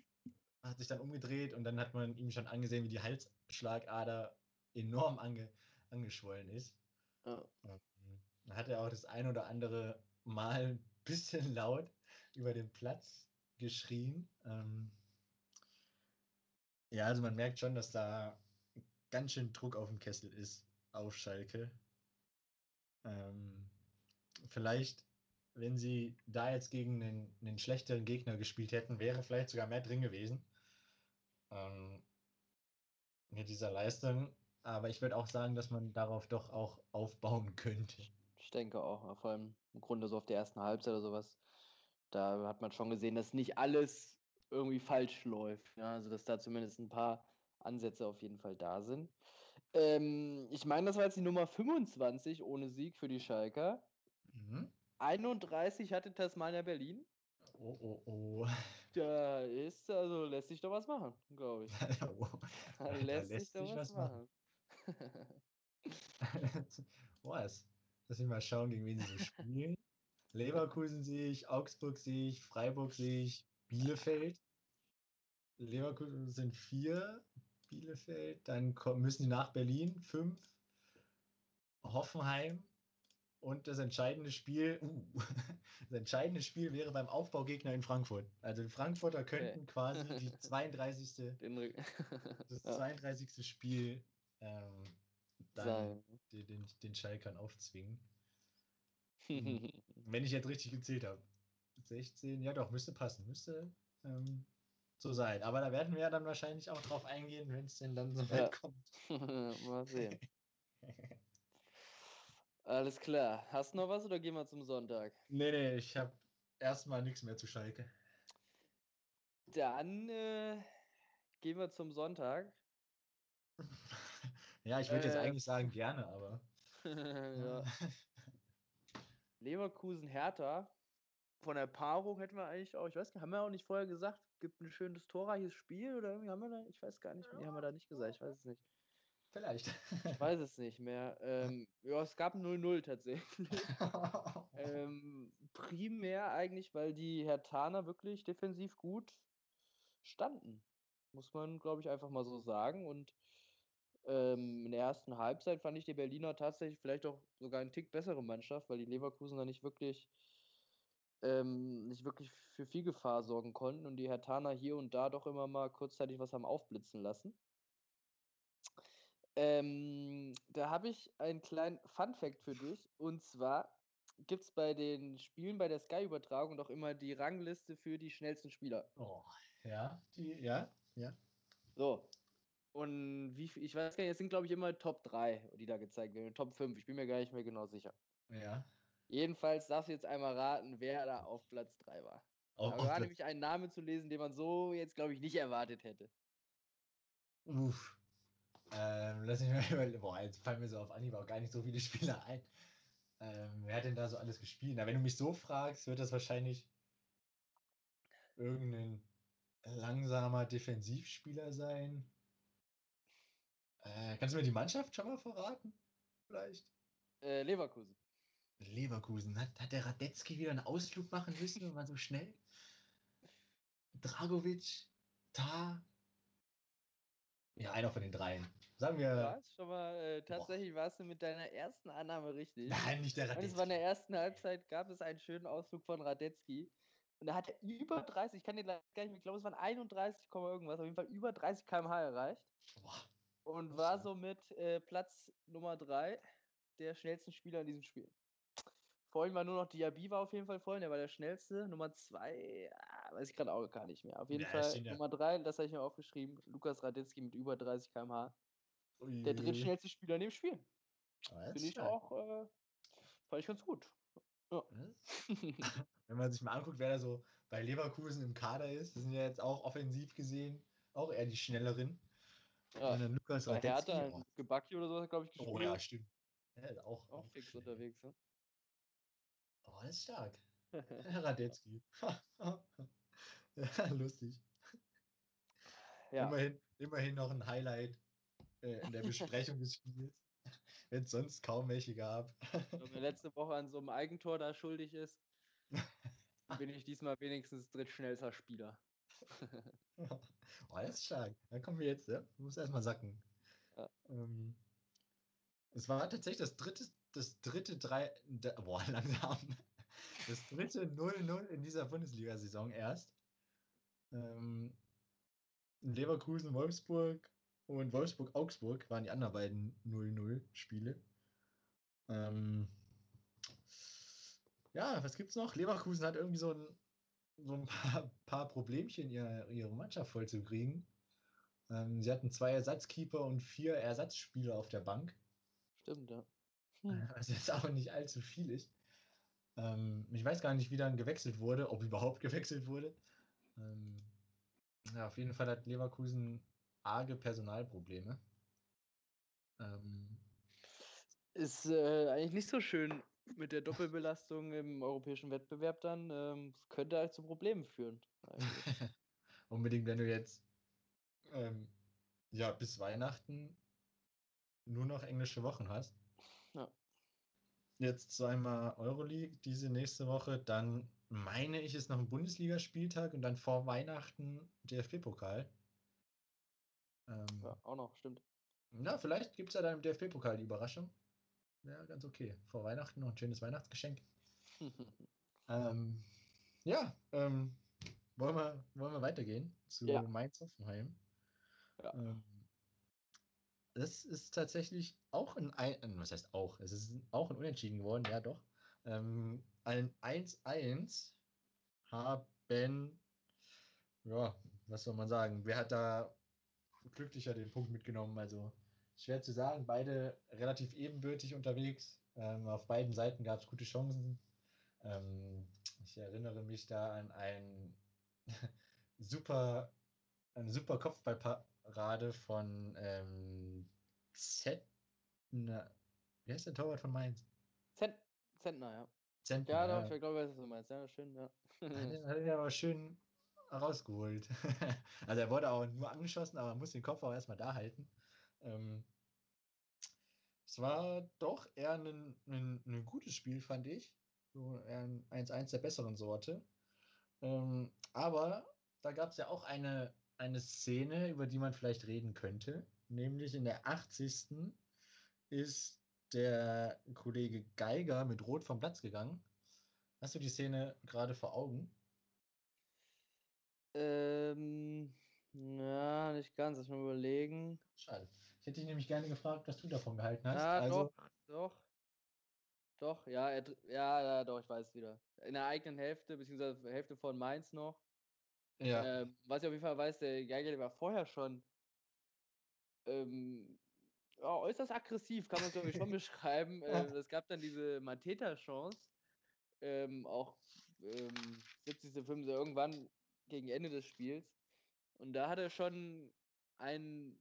hat sich dann umgedreht und dann hat man ihm schon angesehen, wie die Halsschlagader enorm ange, angeschwollen ist. Oh. Dann hat er auch das ein oder andere Mal ein bisschen laut über den Platz geschrien. Ähm, ja, also man merkt schon, dass da ganz schön Druck auf dem Kessel ist, auf Schalke. Ähm, vielleicht, wenn sie da jetzt gegen einen, einen, schlechteren Gegner gespielt hätten, wäre vielleicht sogar mehr drin gewesen. Ähm, mit dieser Leistung. Aber ich würde auch sagen, dass man darauf doch auch aufbauen könnte. Ich denke auch, vor allem im Grunde so auf der ersten Halbzeit oder sowas. Da hat man schon gesehen, dass nicht alles irgendwie falsch läuft. Ja? Also, dass da zumindest ein paar Ansätze auf jeden Fall da sind. Ähm, ich meine, das war jetzt die Nummer 25 ohne Sieg für die Schalker. Mhm. 31 hatte Tasmania Berlin. Oh, oh, oh. [LAUGHS] Da ist, also lässt sich doch was machen, glaube ich. [LAUGHS] oh, [LAUGHS] da lässt, da lässt sich doch was, was machen. was? Lass mich mal schauen, gegen wen sie so spielen. Leverkusen sehe ich, Augsburg sehe ich, Freiburg sehe ich, Bielefeld. Leverkusen sind vier, Bielefeld, dann müssen die nach Berlin, fünf, Hoffenheim und das entscheidende Spiel, uh, [LAUGHS] das entscheidende Spiel wäre beim Aufbaugegner in Frankfurt. Also die Frankfurter könnten okay. quasi die [LAUGHS] 32. [LAUGHS] das 32. Spiel ähm, dann den, den, den Schalkern aufzwingen. Wenn ich jetzt richtig gezählt habe. 16, ja doch, müsste passen, müsste ähm, so sein. Aber da werden wir ja dann wahrscheinlich auch drauf eingehen, wenn es denn dann so weit ja. kommt. [LAUGHS] Mal sehen. [LAUGHS] Alles klar. Hast du noch was oder gehen wir zum Sonntag? Nee, nee, ich habe erstmal nichts mehr zu Schalke. Dann äh, gehen wir zum Sonntag. [LAUGHS] ja, ich würde äh, jetzt eigentlich sagen gerne, aber. ja. Leverkusen Hertha von der Paarung hätten wir eigentlich auch, ich weiß gar nicht, haben wir auch nicht vorher gesagt, gibt ein schönes torreiches Spiel oder irgendwie haben wir da, ich weiß gar nicht, nee, haben wir da nicht gesagt, ich weiß es nicht. Vielleicht. ich weiß es nicht mehr. Ähm, ja, es gab 0-0 tatsächlich. [LAUGHS] ähm, primär eigentlich, weil die Hertaner wirklich defensiv gut standen. Muss man, glaube ich, einfach mal so sagen. Und ähm, in der ersten Halbzeit fand ich die Berliner tatsächlich vielleicht auch sogar ein Tick bessere Mannschaft, weil die Leverkusen da nicht wirklich ähm, nicht wirklich für viel Gefahr sorgen konnten und die Hertaner hier und da doch immer mal kurzzeitig was haben aufblitzen lassen. Ähm, da habe ich einen kleinen Fun-Fact für dich. Und zwar gibt es bei den Spielen bei der Sky-Übertragung doch immer die Rangliste für die schnellsten Spieler. Oh, ja, die, ja, ja. So. Und wie ich weiß gar nicht, es sind glaube ich immer Top 3, die da gezeigt werden. Top 5, ich bin mir gar nicht mehr genau sicher. Ja. Jedenfalls darfst du jetzt einmal raten, wer da auf Platz 3 war. Auf, da war nämlich ein Name zu lesen, den man so jetzt, glaube ich, nicht erwartet hätte. Uff. Ähm, lass mich mal [LAUGHS] überlegen. Boah, jetzt fallen mir so auf Anhieb auch gar nicht so viele [LAUGHS] Spieler ein. Ähm, wer hat denn da so alles gespielt? Na, wenn du mich so fragst, wird das wahrscheinlich irgendein langsamer Defensivspieler sein. Äh, kannst du mir die Mannschaft schon mal verraten? Vielleicht? Äh, Leverkusen. Leverkusen. Hat, hat der Radetzky wieder einen Ausflug machen müssen, mal so schnell? Dragovic, Ta. Ja, einer von den dreien. Sagen wir. Ja, schon mal, äh, tatsächlich boah. warst du mit deiner ersten Annahme richtig. Nein, nicht der Radetzky. Und es war in der ersten Halbzeit, gab es einen schönen Ausflug von Radetzky. Und da hat er über 30, ich kann dir gar nicht mehr, ich glaube, es waren 31, irgendwas, auf jeden Fall über 30 km/h erreicht. Boah. Und war somit äh, Platz Nummer 3 der schnellsten Spieler in diesem Spiel. Vorhin war nur noch Diaby war auf jeden Fall vorhin, der war der schnellste. Nummer 2, ah, weiß ich gerade auch gar nicht mehr. Auf jeden ja, Fall Nummer 3, das habe ich mir aufgeschrieben, Lukas Radetzky mit über 30 km/h. Der drittschnellste Spieler in dem Spiel. Finde ich auch, äh, fand ich ganz gut. Ja. [LAUGHS] Wenn man sich mal anguckt, wer da so bei Leverkusen im Kader ist, das sind ja jetzt auch offensiv gesehen auch eher die schnelleren. Ja. Lukas Radetzky. Hertha, oh. Gebacki oder so, glaube ich, gespielt. Oh ja, stimmt. Ja, auch, auch, fix schnell. unterwegs, ne? Oh, das ist stark. [LAUGHS] Radetzky. [LAUGHS] ja, lustig. Ja. Immerhin, immerhin noch ein Highlight äh, in der [LAUGHS] Besprechung des Spiels, wenn es sonst kaum welche gab. Wenn er letzte Woche an so einem Eigentor da schuldig ist, bin ich diesmal wenigstens drittschnellster Spieler. oh, das ist stark. Dann kommen wir jetzt, ja? Muss erstmal sacken. Ja. Ähm, es war tatsächlich das dritte, das dritte drei, boah, [LAUGHS] langsam. Das dritte 0-0 in dieser Bundesliga-Saison erst. Ähm, Leverkusen, Wolfsburg und Wolfsburg-Augsburg waren die anderen beiden 0-0-Spiele. Ähm, ja, was gibt's noch? Leverkusen hat irgendwie so ein, so ein paar, paar Problemchen, ihre, ihre Mannschaft vollzukriegen. Ähm, sie hatten zwei Ersatzkeeper und vier Ersatzspieler auf der Bank. Stimmt, ja. Hm. [LAUGHS] Was jetzt auch nicht allzu viel ist. Ähm, ich weiß gar nicht, wie dann gewechselt wurde, ob überhaupt [LAUGHS] gewechselt wurde. Ähm, ja, auf jeden Fall hat Leverkusen arge Personalprobleme. Ähm, ist äh, eigentlich nicht so schön mit der Doppelbelastung im europäischen Wettbewerb dann. Ähm, könnte halt zu Problemen führen. [LAUGHS] Unbedingt, wenn du jetzt ähm, ja bis Weihnachten nur noch englische Wochen hast. Jetzt zweimal Euroleague diese nächste Woche, dann meine ich, ist noch ein Bundesligaspieltag und dann vor Weihnachten DFB-Pokal. Ähm, ja, auch noch, stimmt. Na, vielleicht gibt es ja dann im DFB-Pokal die Überraschung. Ja, ganz okay. Vor Weihnachten noch ein schönes Weihnachtsgeschenk. [LAUGHS] ähm, ja, ähm, wollen, wir, wollen wir weitergehen zu ja. Mainz-Hoffenheim? Ja. Ähm, das ist tatsächlich auch ein, ein, was heißt auch, es ist auch ein Unentschieden geworden, ja doch. Ähm, ein 1-1 haben, ja, was soll man sagen, wer hat da glücklicher den Punkt mitgenommen? Also schwer zu sagen, beide relativ ebenbürtig unterwegs. Ähm, auf beiden Seiten gab es gute Chancen. Ähm, ich erinnere mich da an ein [LAUGHS] super, eine super Kopfballparade von ähm, Zentner. Wie heißt der Torwart von Mainz? Zent Zentner, ja. Zentner, ja, doch, ich glaube, was du meinst. Ja, schön, ja. hat er [LAUGHS] aber schön rausgeholt. [LAUGHS] also er wurde auch nur angeschossen, aber muss den Kopf auch erstmal da halten. Ähm, es war doch eher ein, ein, ein, gutes Spiel, fand ich. So ein 1-1 der besseren Sorte. Ähm, aber da gab es ja auch eine, eine Szene, über die man vielleicht reden könnte. Nämlich in der 80. ist der Kollege Geiger mit Rot vom Platz gegangen. Hast du die Szene gerade vor Augen? Ähm, ja, nicht ganz. Lass mal überlegen. Schade. Ich hätte dich nämlich gerne gefragt, was du davon gehalten hast. Ja, also, doch, doch. Doch, ja, er, ja, ja, doch, ich weiß wieder. In der eigenen Hälfte, beziehungsweise Hälfte von Mainz noch. Ja. Ähm, was ich auf jeden Fall weiß, der Geiger, der war vorher schon ähm, ja, äußerst aggressiv, kann man glaube ich schon [LAUGHS] beschreiben. Äh, es gab dann diese Mateta-Chance, ähm, auch ähm, 70. 5. irgendwann gegen Ende des Spiels. Und da hat er schon einen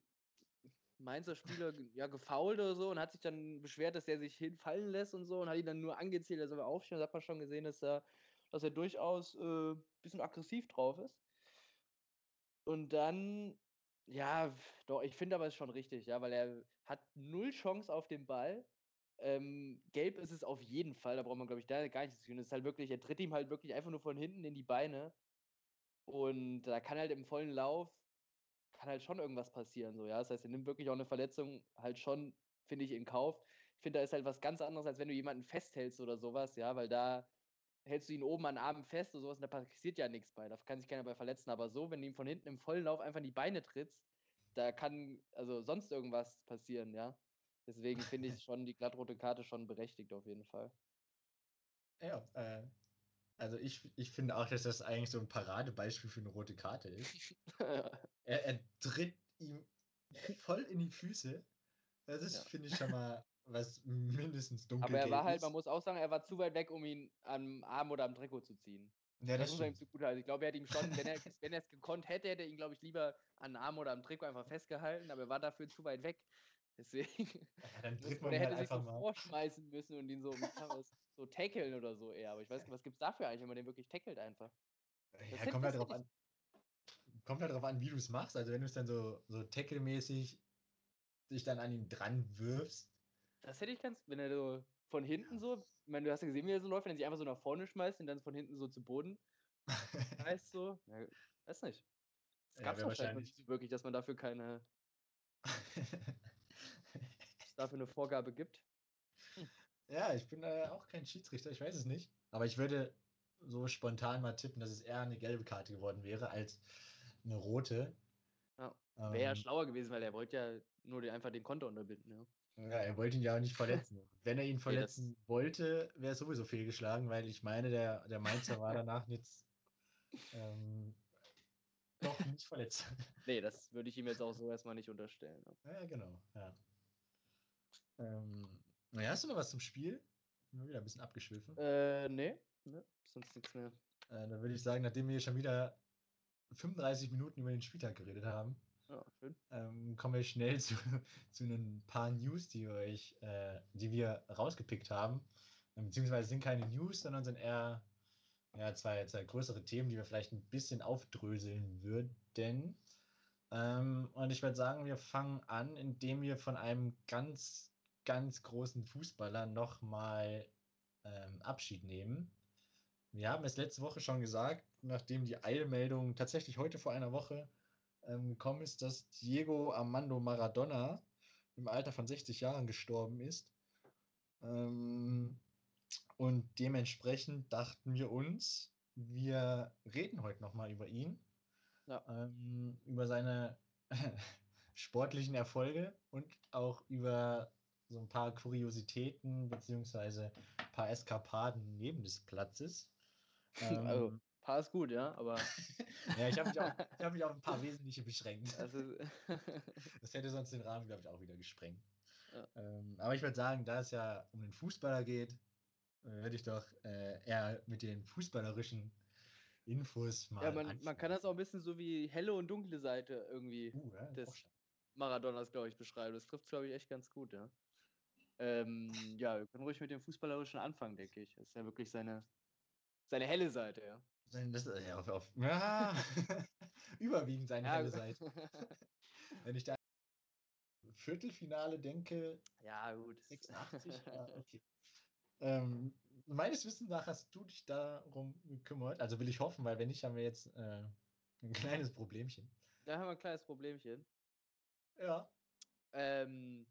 Mainzer Spieler ja, gefault oder so und hat sich dann beschwert, dass er sich hinfallen lässt und so und hat ihn dann nur angezählt, dass er aufstehen. Da hat man schon gesehen, dass er, dass er durchaus ein äh, bisschen aggressiv drauf ist. Und dann, ja, doch, ich finde aber es schon richtig, ja, weil er hat null Chance auf den Ball. Ähm, gelb ist es auf jeden Fall, da braucht man, glaube ich, da gar nichts zu tun. Es ist halt wirklich, er tritt ihm halt wirklich einfach nur von hinten in die Beine. Und da kann halt im vollen Lauf kann halt schon irgendwas passieren, so, ja. Das heißt, er nimmt wirklich auch eine Verletzung halt schon, finde ich, in Kauf. Ich finde, da ist halt was ganz anderes, als wenn du jemanden festhältst oder sowas, ja, weil da hältst du ihn oben an Armen fest oder sowas und da passiert ja nichts bei. Da kann sich keiner bei verletzen. Aber so, wenn du ihm von hinten im vollen Lauf einfach in die Beine trittst, da kann also sonst irgendwas passieren, ja. Deswegen [LAUGHS] finde ich schon die glattrote Karte schon berechtigt auf jeden Fall. Ja, äh, also ich, ich finde auch, dass das eigentlich so ein Paradebeispiel für eine rote Karte ist. [LAUGHS] er, er tritt ihm voll in die Füße. Das ist, ja. finde ich, schon mal was [LAUGHS] mindestens dunkel Aber er war halt, man muss auch sagen, er war zu weit weg, um ihn am Arm oder am Trikot zu ziehen. Ja, das, das muss er ihm zu gut halten. Ich glaube, er hätte ihm schon, wenn er, [LAUGHS] wenn er es gekonnt hätte, hätte er ihn, glaube ich, lieber an den Arm oder am Trikot einfach festgehalten, aber er war dafür zu weit weg. Deswegen. Ja, dann [LAUGHS] tritt man er hätte halt sich so mal. vorschmeißen müssen und ihn so, so tackeln oder so eher. Aber ich weiß nicht, was gibt es dafür eigentlich, wenn man den wirklich tackelt einfach? Ja, kommt halt drauf an. Kommt halt drauf an, wie du es machst. Also wenn du es dann so, so tackle-mäßig dich dann an ihn dran wirfst. Das hätte ich ganz, wenn er so von hinten so, ich meine, du hast ja gesehen, wie er so läuft, wenn er sich einfach so nach vorne schmeißt und dann von hinten so zu Boden [LAUGHS] heißt so. Ja, weiß nicht. Es gab ja, wahrscheinlich nicht wirklich, dass man dafür keine [LAUGHS] dafür eine Vorgabe gibt. Hm. Ja, ich bin äh, auch kein Schiedsrichter, ich weiß es nicht. Aber ich würde so spontan mal tippen, dass es eher eine gelbe Karte geworden wäre als eine rote. Ja. Wäre ähm, ja schlauer gewesen, weil er wollte ja nur die, einfach den Konto unterbinden. Ja. Ja, er wollte ihn ja auch nicht verletzen. Wenn er ihn [LAUGHS] verletzen nee, wollte, wäre es sowieso fehlgeschlagen, weil ich meine, der, der Mainzer war [LAUGHS] danach jetzt ähm, doch nicht verletzt. [LAUGHS] Nee, das würde ich ihm jetzt auch so erstmal nicht unterstellen. Ja, genau, ja. Ähm, naja, hast du noch was zum Spiel? Immer wieder ein bisschen abgeschwiffen. Äh, nee, ne, sonst nichts mehr. Äh, dann würde ich sagen, nachdem wir schon wieder 35 Minuten über den Spieltag geredet haben, ja, ähm, kommen wir schnell [LAUGHS] zu, zu ein paar News, die euch, äh, die wir rausgepickt haben. Beziehungsweise sind keine News, sondern sind eher ja, zwei, zwei größere Themen, die wir vielleicht ein bisschen aufdröseln würden. Ähm, und ich würde sagen, wir fangen an, indem wir von einem ganz, ganz großen Fußballer nochmal ähm, Abschied nehmen. Wir haben es letzte Woche schon gesagt, nachdem die Eilmeldung tatsächlich heute vor einer Woche ähm, gekommen ist, dass Diego Armando Maradona im Alter von 60 Jahren gestorben ist. Ähm, und dementsprechend dachten wir uns, wir reden heute nochmal über ihn. Ja. Ähm, über seine [LAUGHS] sportlichen Erfolge und auch über so ein paar Kuriositäten beziehungsweise ein paar Eskapaden neben des Platzes. [LAUGHS] Ähm, also, paar ist gut, ja, aber. [LAUGHS] ja, ich habe mich, hab mich, auf ein paar wesentliche beschränkt. [LAUGHS] Also [LAUGHS] das hätte sonst den Rahmen, glaube ich, auch wieder gesprengt. Ja. Ähm, aber ich würde sagen, da es ja um den Fußballer geht, würde ich doch äh, eher mit den fußballerischen Infos mal. Ja, man, man, kann das auch ein bisschen so wie helle und dunkle Seite irgendwie uh, ja, des Maradonas, glaube ich, beschreiben. Das trifft, glaube ich, echt ganz gut, ja. Ähm, ja, wir können ruhig mit dem Fußballerischen anfangen, denke ich. Das ist ja wirklich seine, seine helle Seite, ja. Das, ja, auf, auf, [LAUGHS] ja. [LAUGHS] überwiegend seine ja. helle Seite. [LAUGHS] Wenn ich da Viertelfinale denke. Ja, gut. 86, ja, okay. Ähm, meines Wissens nach hast du dich darum gekümmert. Also will ich hoffen, weil wenn nicht, haben wir jetzt äh, ein kleines Problemchen. Da haben wir ein kleines Problemchen. Ja. Ähm,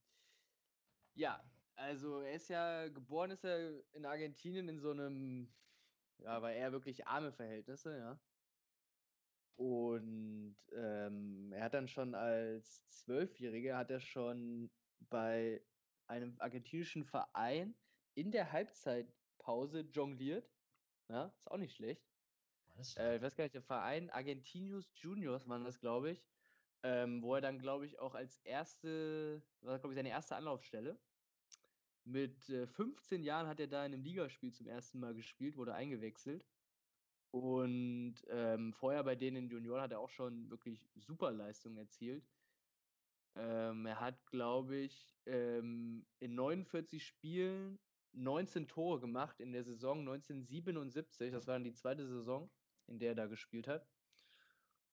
ja, also er ist ja geboren, ist er in Argentinien in so einem, ja, war eher wirklich arme Verhältnisse, ja. Und ähm, er hat dann schon als Zwölfjähriger hat er schon bei einem argentinischen Verein in der Halbzeitpause jongliert. Ja, ist auch nicht schlecht. Äh, ich weiß gar nicht, der Verein Argentinos Juniors waren das, glaube ich. ähm, wo er dann, glaube ich, auch als erste, war, glaube ich, seine erste Anlaufstelle. Mit äh, 15 Jahren hat er da in einem Ligaspiel zum ersten Mal gespielt, wurde eingewechselt. Und ähm, vorher bei denen in Junioren hat er auch schon wirklich super Leistungen erzielt. Ähm, er hat, glaube ich, ähm, in 49 Spielen 19 Tore gemacht in der Saison 1977. Das war dann die zweite Saison, in der er da gespielt hat.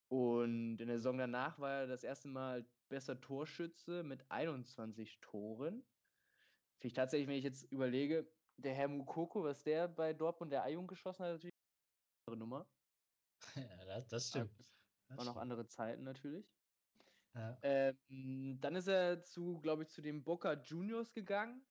Und in der Saison danach war er das erste Mal besser Torschütze mit 21 Toren. Finde ich tatsächlich, wenn ich jetzt überlege, der Herr Mukoko, was der bei Dortmund der Eiung geschossen hat, natürlich eine andere Nummer. [LAUGHS] Ja, das, das stimmt. Das waren noch andere Zeiten natürlich. Ja. Ähm, dann ist er zu, glaube ich, zu den Boca Juniors gegangen.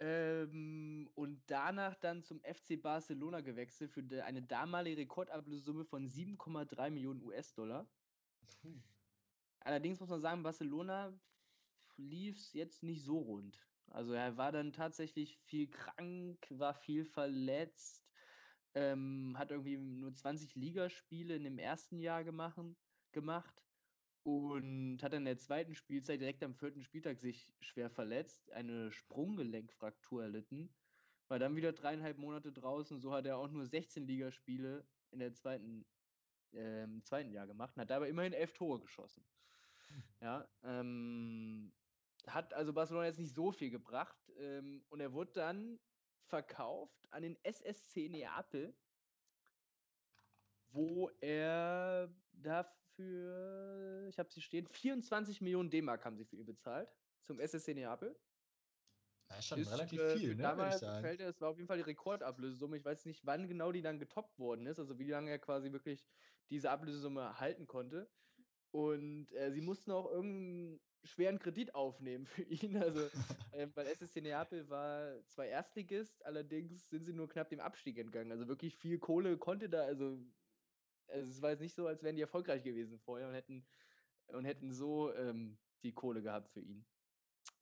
Ähm, und danach dann zum FC Barcelona gewechselt für eine damalige Rekordablösesumme von 7,3 Millionen US-Dollar. Allerdings muss man sagen, Barcelona lief es jetzt nicht so rund. Also er war dann tatsächlich viel krank, war viel verletzt, ähm, hat irgendwie nur 20 Ligaspiele in dem ersten Jahr gemacht, gemacht und hat in der zweiten Spielzeit direkt am vierten Spieltag sich schwer verletzt, eine Sprunggelenkfraktur erlitten, war dann wieder dreieinhalb Monate draußen. So hat er auch nur 16 Ligaspiele in der zweiten, äh, im zweiten Jahr gemacht und hat dabei immerhin elf Tore geschossen. Hm. Ja, ähm, hat also Barcelona jetzt nicht so viel gebracht ähm, und er wurde dann verkauft an den SSC Neapel, wo er dafür, ich habe sie stehen, 24 Millionen D-Mark haben sie für ihn bezahlt zum SSC Neapel. Das ist schon ist, relativ äh, viel, ne? Damals fällt es war auf jeden Fall die Rekordablösesumme. Ich weiß nicht, wann genau die dann getoppt worden ist, also wie lange er quasi wirklich diese Ablösesumme halten konnte. Und äh, sie mussten auch irgendeinen schweren Kredit aufnehmen für ihn. Also, [LAUGHS] äh, weil SSC Neapel war zwar Erstligist, allerdings sind sie nur knapp dem Abstieg entgangen. Also wirklich viel Kohle konnte da, also also es war jetzt nicht so, als wären die erfolgreich gewesen vorher und hätten, und hätten so ähm, die Kohle gehabt für ihn.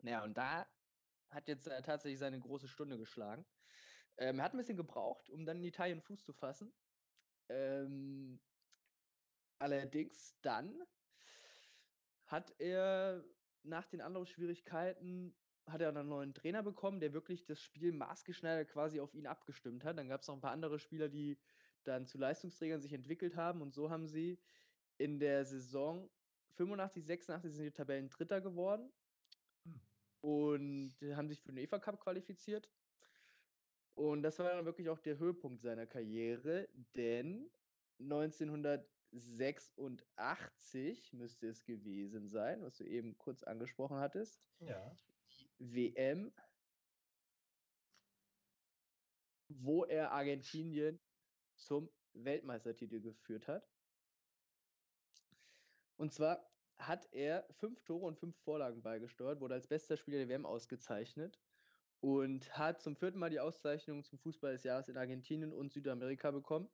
Naja, und da hat jetzt äh, tatsächlich seine große Stunde geschlagen. Ähm, er hat ein bisschen gebraucht, um dann in Italien Fuß zu fassen. Ähm, allerdings dann hat er nach den Anlaufschwierigkeiten hat er einen neuen Trainer bekommen, der wirklich das Spiel maßgeschneidert quasi auf ihn abgestimmt hat. Dann gab es noch ein paar andere Spieler, die dann zu Leistungsträgern sich entwickelt haben und so haben sie in der Saison 85, 86 sind die Tabellen Dritter geworden hm. und haben sich für den EFA Cup qualifiziert. Und das war dann wirklich auch der Höhepunkt seiner Karriere, denn 1986 müsste es gewesen sein, was du eben kurz angesprochen hattest. Ja. Die WM, wo er Argentinien zum Weltmeistertitel geführt hat. Und zwar hat er fünf Tore und fünf Vorlagen beigesteuert, wurde als bester Spieler der WM ausgezeichnet und hat zum vierten Mal die Auszeichnung zum Fußball des Jahres in Argentinien und Südamerika bekommen.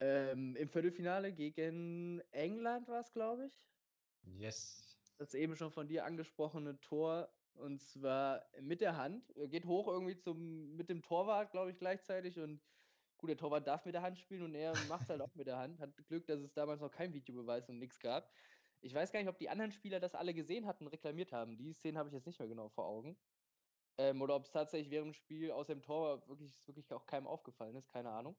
Ähm, Im Viertelfinale gegen England war es, glaube ich. Yes. Das eben schon von dir angesprochene Tor und zwar mit der Hand. Er geht hoch irgendwie zum, mit dem Torwart, glaube ich, gleichzeitig und Gut, der Torwart darf mit der Hand spielen und er macht es halt auch mit der Hand. Hat Glück, dass es damals noch kein Videobeweis und nichts gab. Ich weiß gar nicht, ob die anderen Spieler das alle gesehen hatten und reklamiert haben. Die Szenen habe ich jetzt nicht mehr genau vor Augen. Ähm, oder ob es tatsächlich während dem Spiel aus dem Tor wirklich, wirklich auch keinem aufgefallen ist, keine Ahnung.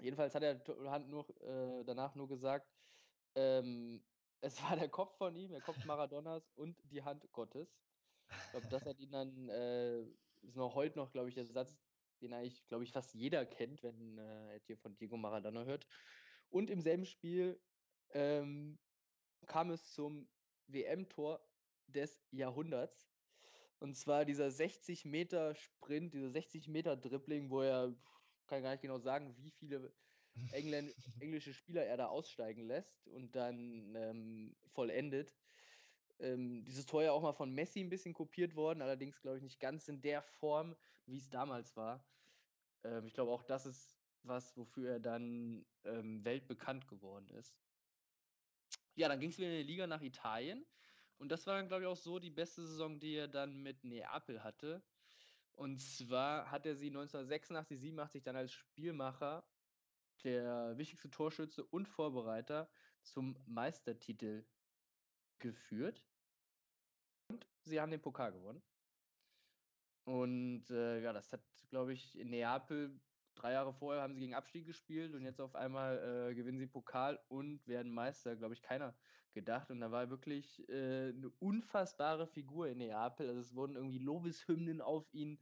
Jedenfalls hat er Hand nur, äh, danach nur gesagt, ähm, [LAUGHS] es war der Kopf von ihm, der Kopf Maradonas und die Hand Gottes. Ich glaube, das hat ihn dann, äh, ist noch heute noch, glaube ich, der Satz, den eigentlich, glaube ich, fast jeder kennt, wenn äh, er dir von Diego Maradona hört. Und im selben Spiel ähm, kam es zum WM-Tor des Jahrhunderts. Und zwar dieser 60 Meter Sprint, dieser 60 Meter Dribbling, wo er, kann gar nicht genau sagen, wie viele Engländ [LAUGHS] englische Spieler er da aussteigen lässt und dann ähm, vollendet. Ähm, dieses Tor ja auch mal von Messi ein bisschen kopiert worden, allerdings glaube ich nicht ganz in der Form, wie es damals war. Ähm, ich glaube auch, das ist was, wofür er dann ähm, weltbekannt geworden ist. Ja, dann ging es wieder in die Liga nach Italien. Und das war dann, glaube ich, auch so die beste Saison, die er dann mit Neapel hatte. Und zwar hat er sie 1986, 87 dann als Spielmacher der wichtigste Torschütze und Vorbereiter zum Meistertitel geführt. Und sie haben den Pokal gewonnen. Und äh, ja, das hat, glaube ich, in Neapel drei Jahre vorher haben sie gegen Abstieg gespielt und jetzt auf einmal äh, gewinnen sie Pokal und werden Meister, glaube ich, keiner gedacht. Und da war wirklich äh, eine unfassbare Figur in Neapel. Also es wurden irgendwie Lobeshymnen auf ihn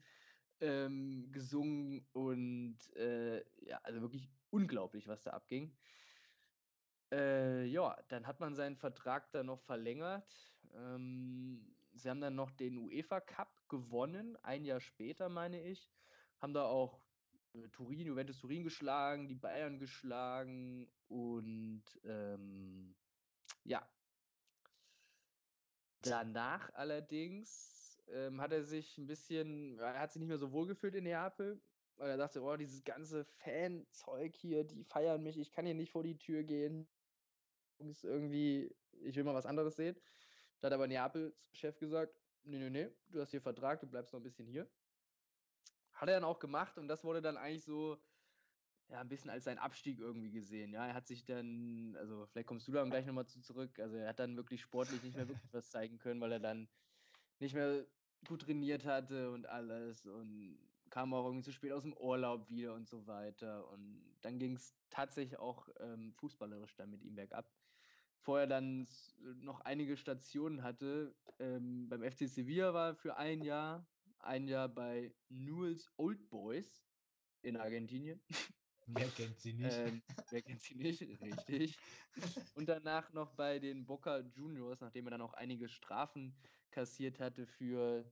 ähm, gesungen und äh, ja, also wirklich unglaublich, was da abging. Äh, ja, dann hat man seinen Vertrag dann noch verlängert. Ähm, sie haben dann noch den UEFA Cup gewonnen, ein Jahr später, meine ich. Haben da auch Turin, Juventus Turin geschlagen, die Bayern geschlagen und ähm, ja. Danach allerdings ähm, hat er sich ein bisschen, er hat sich nicht mehr so wohl gefühlt in Neapel, weil er dachte, oh, dieses ganze Fanzeug hier, die feiern mich, ich kann hier nicht vor die Tür gehen. Irgendwie, ich will mal was anderes sehen. Da hat aber Neapels Chef gesagt, nee, nee, nee, du hast hier Vertrag, du bleibst noch ein bisschen hier. Hat er dann auch gemacht und das wurde dann eigentlich so, ja, ein bisschen als sein Abstieg irgendwie gesehen. Ja, er hat sich dann, also vielleicht kommst du da gleich nochmal zu zurück, also er hat dann wirklich sportlich nicht mehr wirklich was zeigen können, weil er dann nicht mehr gut trainiert hatte und alles und kam auch irgendwie zu spät aus dem Urlaub wieder und so weiter. Und dann ging es tatsächlich auch ähm, fußballerisch dann mit ihm bergab. Vorher dann noch einige Stationen hatte. Ähm, beim FC Sevilla war für ein Jahr, ein Jahr bei Newell's Old Boys in Argentinien. [LAUGHS] Wer kennt sie nicht? Ähm, wer kennt sie nicht? [LAUGHS] Richtig. Und danach noch bei den Boca Juniors, nachdem er dann auch einige Strafen kassiert hatte für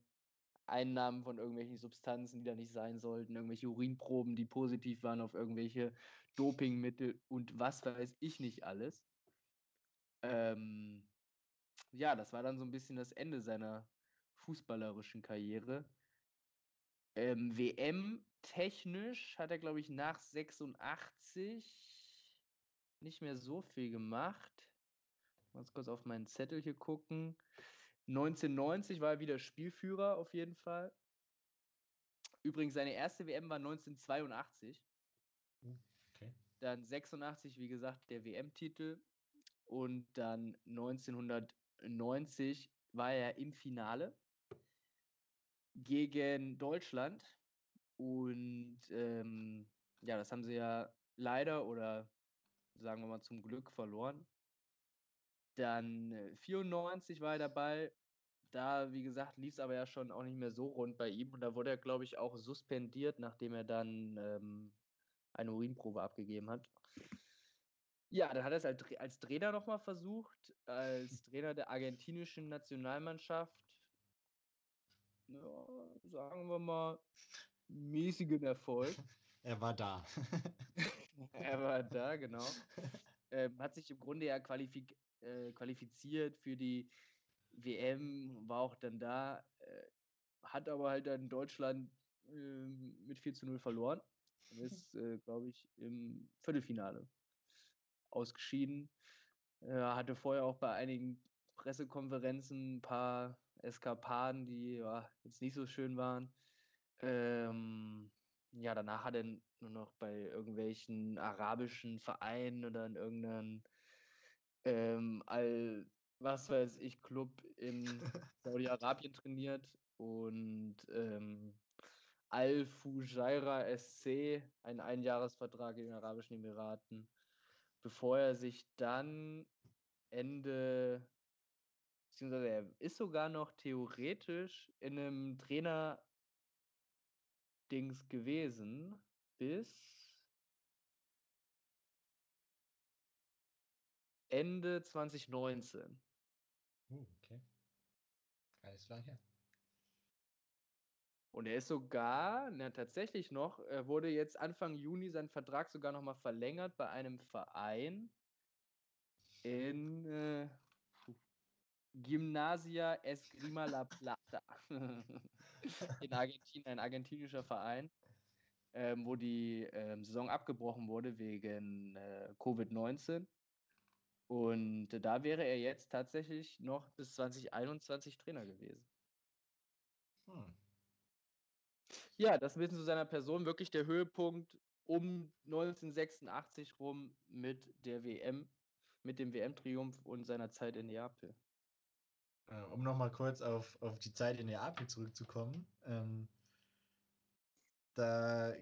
Einnahmen von irgendwelchen Substanzen, die da nicht sein sollten, irgendwelche Urinproben, die positiv waren auf irgendwelche Dopingmittel und was weiß ich nicht alles. Ähm, ja, das war dann so ein bisschen das Ende seiner fußballerischen Karriere. Ähm, WM technisch hat er, glaube ich, nach 86 nicht mehr so viel gemacht. Mal kurz auf meinen Zettel hier gucken. 1990 war er wieder Spielführer auf jeden Fall. Übrigens, seine erste WM war 1982. Okay. Dann 86, wie gesagt, der WM-Titel. Und dann 1990 war er im Finale gegen Deutschland. Und ähm, ja, das haben sie ja leider oder sagen wir mal zum Glück verloren. Dann 94 äh, war er dabei. Da, wie gesagt, lief es aber ja schon auch nicht mehr so rund bei ihm. Und da wurde er, glaube ich, auch suspendiert, nachdem er dann ähm, eine Urinprobe abgegeben hat. Ja, dann hat er es als Trainer nochmal versucht, als Trainer der argentinischen Nationalmannschaft. Ja, sagen wir mal, mäßigen Erfolg. [LAUGHS] Er war da. [LAUGHS] er war da, genau. Ähm, hat sich im Grunde ja qualifiziert äh, qualifiziert für die WM, war auch dann da, äh, hat aber halt dann Deutschland äh, mit 4 zu 0 verloren. [LAUGHS] Ist, äh, glaube ich, im Viertelfinale ausgeschieden. hatte vorher auch bei einigen Pressekonferenzen ein paar Eskapaden, die ja, jetzt nicht so schön waren. Ähm, ja, danach hat er nur noch bei irgendwelchen arabischen Vereinen oder in irgendeinem ähm, all, was weiß ich, Club in Saudi-Arabien trainiert und ähm, Al-Fujairah SC, ein Einjahresvertrag in den Arabischen Emiraten, bevor er sich dann Ende, beziehungsweise er ist sogar noch theoretisch in einem Trainer-Dings gewesen, bis Ende 2019. Uh, okay. Alles klar, ja. Und er ist sogar, na, tatsächlich noch, er wurde jetzt Anfang Juni sein Vertrag sogar nochmal verlängert bei einem Verein in äh, Gymnasia Esgrima La Plata [LAUGHS] in Argentinien, ein argentinischer Verein, ähm, wo die ähm, Saison abgebrochen wurde wegen äh, Covid-19. Und da wäre er jetzt tatsächlich noch bis 2021 Trainer gewesen. Hm. Ja, das bisschen zu seiner Person wirklich der Höhepunkt um 1986 rum mit der WM, mit dem WM-Triumph und seiner Zeit in Neapel. Äh, um nochmal kurz auf, auf die Zeit in Neapel zurückzukommen. Ähm, da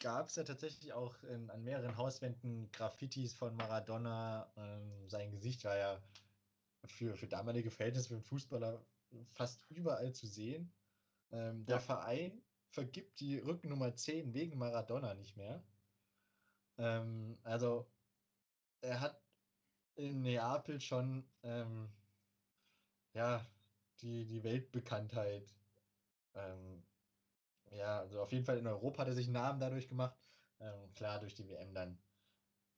gab es ja tatsächlich auch in, an mehreren Hauswänden Graffitis von Maradona. Ähm, sein Gesicht war ja für, für damalige Verhältnisse für einen Fußballer fast überall zu sehen. Ähm, der ja. Verein vergibt die Rückennummer 10 wegen Maradona nicht mehr. Ähm, also er hat in Neapel schon ähm, ja, die, die Weltbekanntheit ähm, ja, also auf jeden Fall in Europa hat er sich einen Namen dadurch gemacht. Ähm, klar, durch die WM dann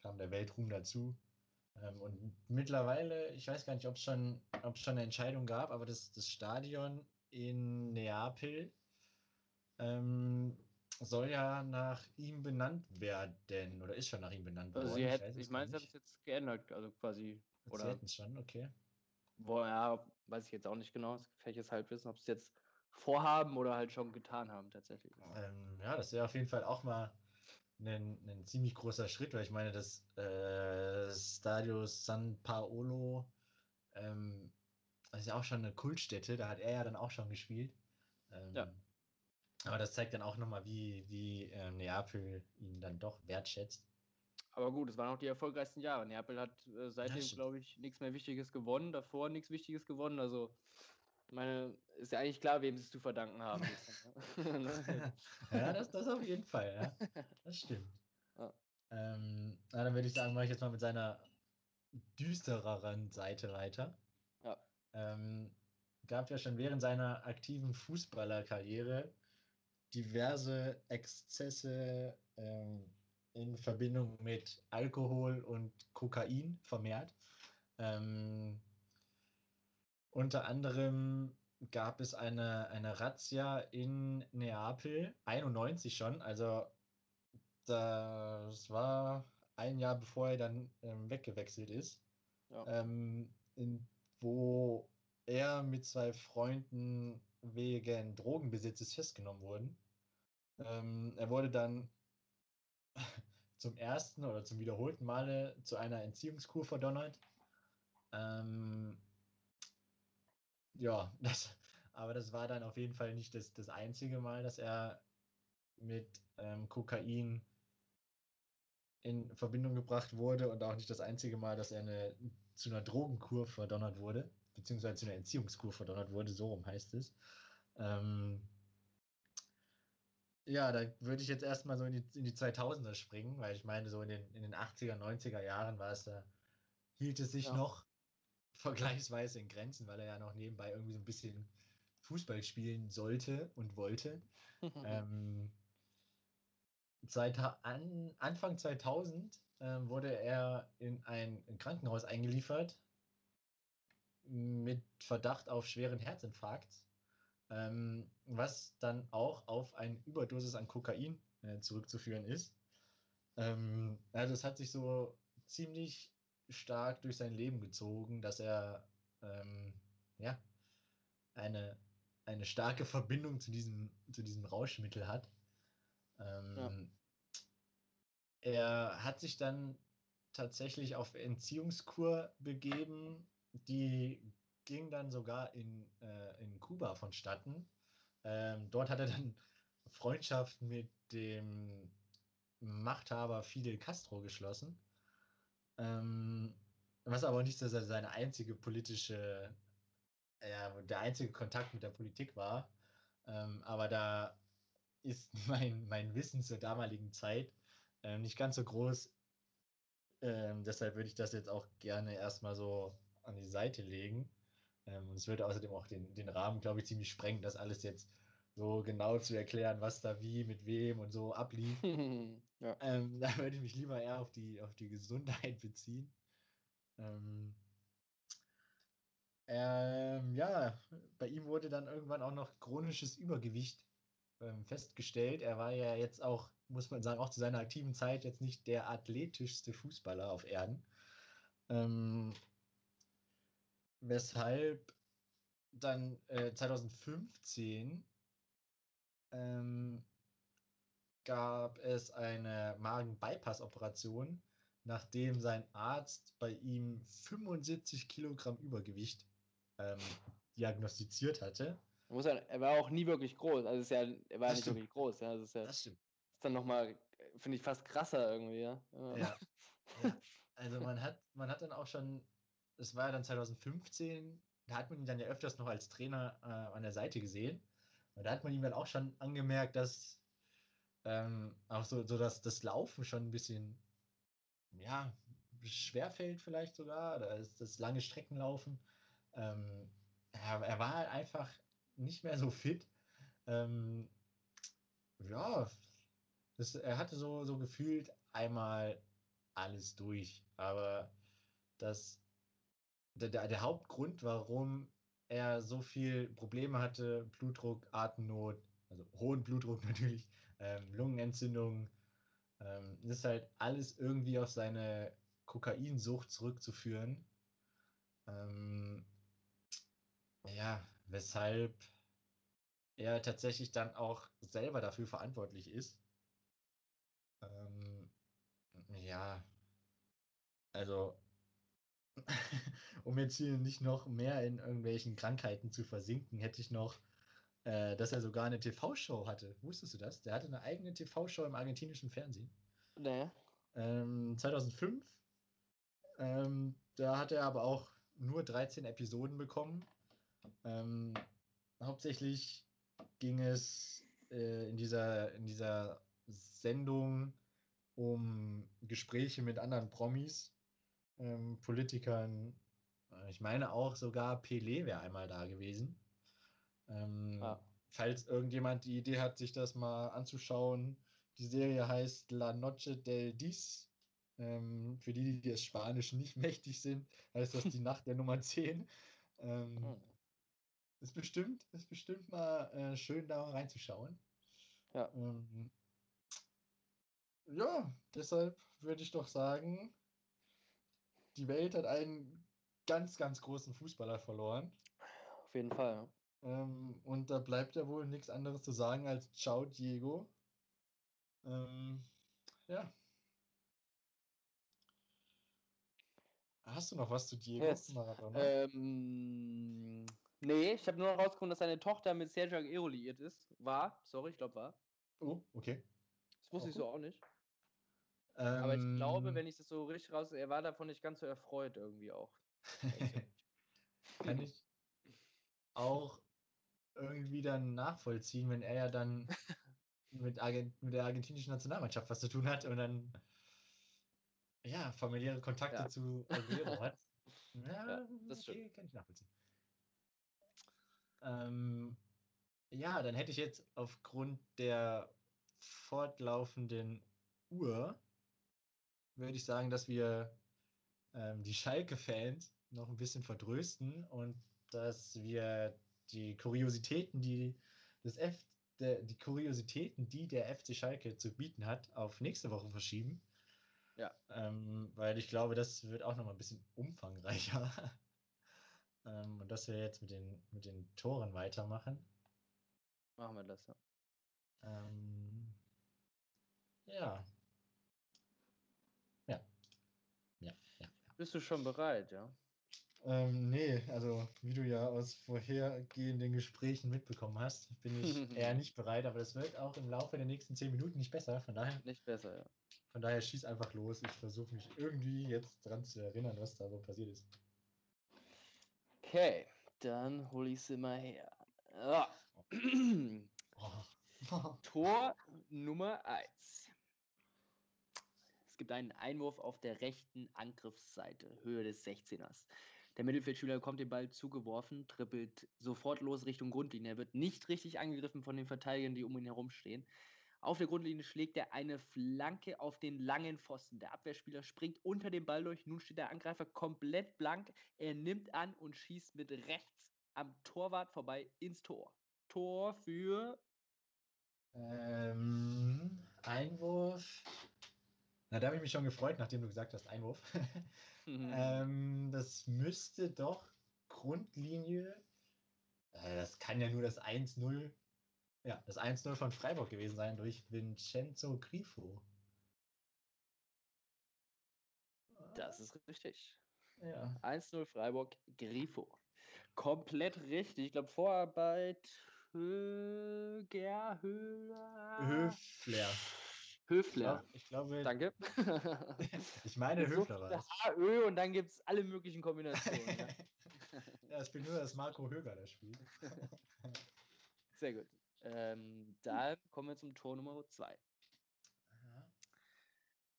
kam der Weltruhm dazu. Ähm, und mittlerweile, ich weiß gar nicht, ob es schon, schon eine Entscheidung gab, aber das, das Stadion in Neapel ähm, soll ja nach ihm benannt werden oder ist schon nach ihm benannt also worden. Also ich, ich meine, sie haben es jetzt geändert, also quasi. Oder? Sie hätten es schon, okay. Wo, ja, weiß ich jetzt auch nicht genau. Das halt wissen, ob es jetzt vorhaben oder halt schon getan haben tatsächlich. Ähm, ja, das wäre auf jeden Fall auch mal ein, ein ziemlich großer Schritt, weil ich meine, das äh, Stadio San Paolo ähm, das ist ja auch schon eine Kultstätte, da hat er ja dann auch schon gespielt. Ähm, ja. Aber das zeigt dann auch nochmal, wie, wie äh, Neapel ihn dann doch wertschätzt. Aber gut, es waren auch die erfolgreichsten Jahre. Neapel hat äh, seitdem, glaube ich, nichts mehr Wichtiges gewonnen, davor nichts Wichtiges gewonnen. Also meine, ist ja eigentlich klar, wem sie es zu verdanken haben. [LAUGHS] [LAUGHS] Ja, das, das auf jeden Fall, ja. Das stimmt. Ja. Ähm, na, dann würde ich sagen, mache ich jetzt mal mit seiner düstereren Seite weiter. Ja. Ähm, gab ja schon während seiner aktiven Fußballerkarriere diverse Exzesse ähm, in Verbindung mit Alkohol und Kokain vermehrt. Ähm, unter anderem gab es eine, eine Razzia in Neapel, 91 schon, also das war ein Jahr bevor er dann ähm, weggewechselt ist, ja. ähm, in, wo er mit zwei Freunden wegen Drogenbesitzes festgenommen wurden. Ähm, er wurde dann zum ersten oder zum wiederholten Male zu einer Entziehungskur verdonnert. Ähm, ja, [LAUGHS] das, aber das war dann auf jeden Fall nicht das, das einzige Mal, dass er mit ähm, Kokain in Verbindung gebracht wurde und auch nicht das einzige Mal, dass er eine, zu einer Drogenkur verdonnert wurde, beziehungsweise zu einer Entziehungskur verdonnert wurde, so rum heißt es. Ähm, ja, da würde ich jetzt erstmal so in die, in die 2000er springen, weil ich meine, so in den, in den 80er, 90er Jahren war es da, hielt es sich ja. noch [LAUGHS] vergleichsweise in Grenzen, weil er ja noch nebenbei irgendwie so ein bisschen Fußball spielen sollte und wollte. [LAUGHS] ähm, seit an, Anfang 2000 äh, wurde er in ein in Krankenhaus eingeliefert mit Verdacht auf schweren Herzinfarkt, ähm, was dann auch auf eine Überdosis an Kokain äh, zurückzuführen ist. Ähm, also es hat sich so ziemlich stark durch sein Leben gezogen, dass er ähm, ja eine, eine starke Verbindung zu diesem, zu diesem Rauschmittel hat. Ähm, ja. Er hat sich dann tatsächlich auf Entziehungskur begeben, die ging dann sogar in, äh, in Kuba vonstatten. Ähm, dort hat er dann Freundschaft mit dem Machthaber Fidel Castro geschlossen. Ähm, was aber nicht so seine einzige politische, ja, der einzige Kontakt mit der Politik war. Ähm, aber da ist [LAUGHS] mein, mein Wissen zur damaligen Zeit äh, nicht ganz so groß. Ähm, deshalb würde ich das jetzt auch gerne erstmal so an die Seite legen. Ähm, und es würde außerdem auch den, den Rahmen, glaube ich, ziemlich sprengen, das alles jetzt so genau zu erklären, was da wie, mit wem und so ablief. [LAUGHS] ja. ähm, [LAUGHS] da würde ich mich lieber eher auf die, auf die Gesundheit beziehen. Ähm, ähm, ja, bei ihm wurde dann irgendwann auch noch chronisches Übergewicht ähm, festgestellt. Er war ja jetzt auch, muss man sagen, auch zu seiner aktiven Zeit jetzt nicht der athletischste Fußballer auf Erden. Weshalb dann äh, 2015 ähm, gab es eine Magen-Bypass-Operation, nachdem sein Arzt bei ihm 75 Kilogramm Übergewicht ähm, diagnostiziert hatte. er war auch nie wirklich groß, also ist ja, er war das nicht stimmt. wirklich groß, ja. Das ist, ja, das stimmt. ist dann nochmal, finde ich, fast krasser irgendwie, ja. ja. ja. Also man hat, man hat dann auch schon, es war ja dann 2015, da hat man ihn dann ja öfters noch als Trainer äh, an der Seite gesehen. Und da hat man ihm dann auch schon angemerkt, dass ähm, auch so, so dass das Laufen schon ein bisschen, ja, schwerfällt vielleicht sogar, oder das lange Streckenlaufen. Ähm, er, er, war halt einfach nicht mehr so fit. Ähm, ja, das, er hatte so, so gefühlt einmal alles durch. Aber das, der, der Hauptgrund, warum er so viel Probleme hatte, Blutdruck, Atemnot, also hohen Blutdruck [LAUGHS] natürlich, ähm, Lungenentzündung, ähm, ist halt alles irgendwie auf seine Kokainsucht zurückzuführen. Ähm, ja, weshalb er tatsächlich dann auch selber dafür verantwortlich ist. Ähm, ja, also [LAUGHS] um jetzt hier nicht noch mehr in irgendwelchen Krankheiten zu versinken, hätte ich noch, äh, dass er sogar eine TV-Show hatte. Wusstest du das? Der hatte eine eigene TV-Show im argentinischen Fernsehen. Nee. Ähm, 2005. Ähm, da hat er aber auch nur 13 Episoden bekommen. Ähm, hauptsächlich ging es äh, in, dieser, in dieser Sendung um Gespräche mit anderen Promis, ähm, Politikern. Ich meine auch sogar Pelé wäre einmal da gewesen. Ähm, ah. Falls irgendjemand die Idee hat, sich das mal anzuschauen, die Serie heißt La Noche del Dis. Ähm, für die, die das Spanisch nicht [LAUGHS] mächtig sind, heißt das die [LAUGHS] Nacht der Nummer 10. Ähm, oh. Ist bestimmt, ist bestimmt mal äh, schön, da reinzuschauen. Ja. Ähm, ja, deshalb würde ich doch sagen, die Welt hat einen ganz, ganz großen Fußballer verloren. Auf jeden Fall. Ähm, und da bleibt ja wohl nichts anderes zu sagen als Ciao, Diego. Ähm, ja. Hast du noch was zu Diego? Yes. Ähm, nee, ich habe nur noch rausgefunden, dass seine Tochter mit Sergio Aguero liiert ist. War, sorry, ich glaube war. Oh, okay. Das wusste auch ich so auch nicht. Aber ich glaube, ähm. wenn ich das so richtig raus, er war davon nicht ganz so erfreut irgendwie auch. [LAUGHS] Kann ich auch irgendwie dann nachvollziehen, wenn er ja dann mit, Argent mit der argentinischen Nationalmannschaft was zu tun hat und dann ja, familiäre Kontakte ja. zu Aguero hat. Ja, [LAUGHS] ja das okay, kann ich nachvollziehen. Ähm, ja, dann hätte ich jetzt aufgrund der fortlaufenden Uhr würde ich sagen, dass wir ähm, die Schalke-Fans noch ein bisschen verdrösten und dass wir die Kuriositäten, die das F, der, die Kuriositäten, die der FC Schalke zu bieten hat, auf nächste Woche verschieben. Ja. Ähm, weil ich glaube, das wird auch noch mal ein bisschen umfangreicher. [LAUGHS] ähm, und dass wir jetzt mit den, mit den Toren weitermachen. Machen wir das, ja. Ähm, ja, Bist du schon bereit, ja? Ähm, nee, also wie du ja aus vorhergehenden Gesprächen mitbekommen hast, bin ich [LAUGHS] eher nicht bereit, aber das wird auch im Laufe der nächsten zehn Minuten nicht besser. Von daher. Nicht besser, ja. Von daher schieß einfach los. Ich versuche mich irgendwie jetzt dran zu erinnern, was da so passiert ist. Okay, dann hole ich sie mal her. Oh. [CLEARS THROAT] [LAUGHS] Tor Nummer 1 gibt einen Einwurf auf der rechten Angriffsseite, Höhe des 16ers. Der Mittelfeldspieler kommt den Ball zugeworfen, trippelt sofort los Richtung Grundlinie. Er wird nicht richtig angegriffen von den Verteidigern, die um ihn herum stehen. Auf der Grundlinie schlägt er eine Flanke auf den langen Pfosten. Der Abwehrspieler springt unter dem Ball durch. Nun steht der Angreifer komplett blank. Er nimmt an und schießt mit rechts am Torwart vorbei ins Tor. Tor für. Ähm, Einwurf. Na, da habe ich mich schon gefreut, nachdem du gesagt hast, Einwurf. mhm. [LAUGHS] ähm, das müsste doch Grundlinie, äh, das kann ja nur das 1-0 Ja, das 1-0 von Freiburg gewesen sein durch Vincenzo Grifo. Das ist richtig. Ja. 1-0 Freiburg, Grifo. Komplett richtig. Ich glaube, Vorarbeit Höger, Höhler. Höfler. Höfler. Ich, glaube. Danke. [LAUGHS] ich meine Höfler war es. Ö und dann gibt es alle möglichen Kombinationen. ja. [LAUGHS] ja, es bin nur das Marco Höger, das Spiel. [LAUGHS] Sehr gut. Ähm, dann kommen wir zum Tor Nummer 2.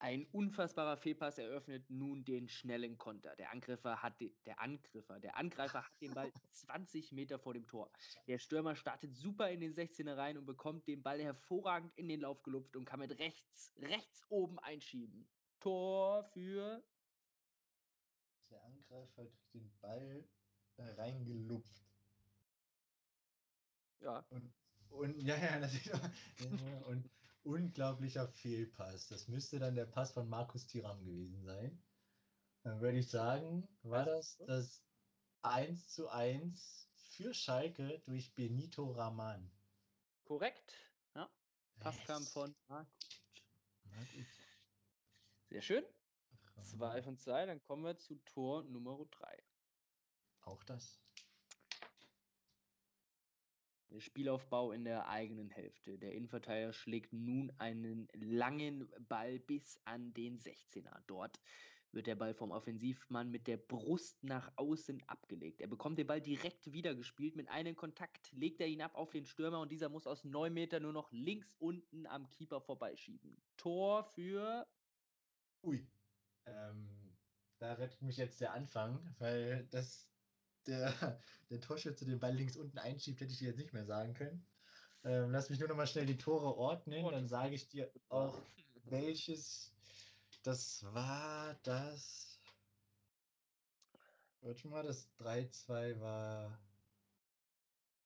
Ein unfassbarer Fehlpass eröffnet nun den schnellen Konter. Der Angreifer hat de, der Angreifer, der Angreifer hat den Ball [LAUGHS] 20 Meter vor dem Tor. Der Stürmer startet super in den 16er rein und bekommt den Ball hervorragend in den Lauf gelupft und kann mit rechts, rechts oben einschieben. Tor für. Der Angreifer kriegt den Ball reingelupft. Ja. Und, und [LAUGHS] ja, ja, natürlich. und unglaublicher Fehlpass. Das müsste dann der Pass von Markus Tiram gewesen sein. Dann würde ich sagen, war das das 1 zu 1 für Schalke durch Benito Raman. Korrekt. Ja. Pass yes. kam von Markus. Sehr schön. Zwei von zwei, dann kommen wir zu Tor Nummer 3. Auch das. Der Spielaufbau in der eigenen Hälfte. Der Innenverteidiger schlägt nun einen langen Ball bis an den 16er. Dort wird der Ball vom Offensivmann mit der Brust nach außen abgelegt. Er bekommt den Ball direkt wiedergespielt. Mit einem Kontakt legt er ihn ab auf den Stürmer und dieser muss aus 9 Meter nur noch links unten am Keeper vorbeischieben. Tor für. Ui. Ähm, da rettet mich jetzt der Anfang, weil das der, [LAUGHS] der Torschütze den Ball links unten einschiebt, hätte ich dir jetzt nicht mehr sagen können. Ähm, lass mich nur noch mal schnell die Tore ordnen, dann sage ich dir auch, welches das war. Das. Warte mal, das 3-2 war.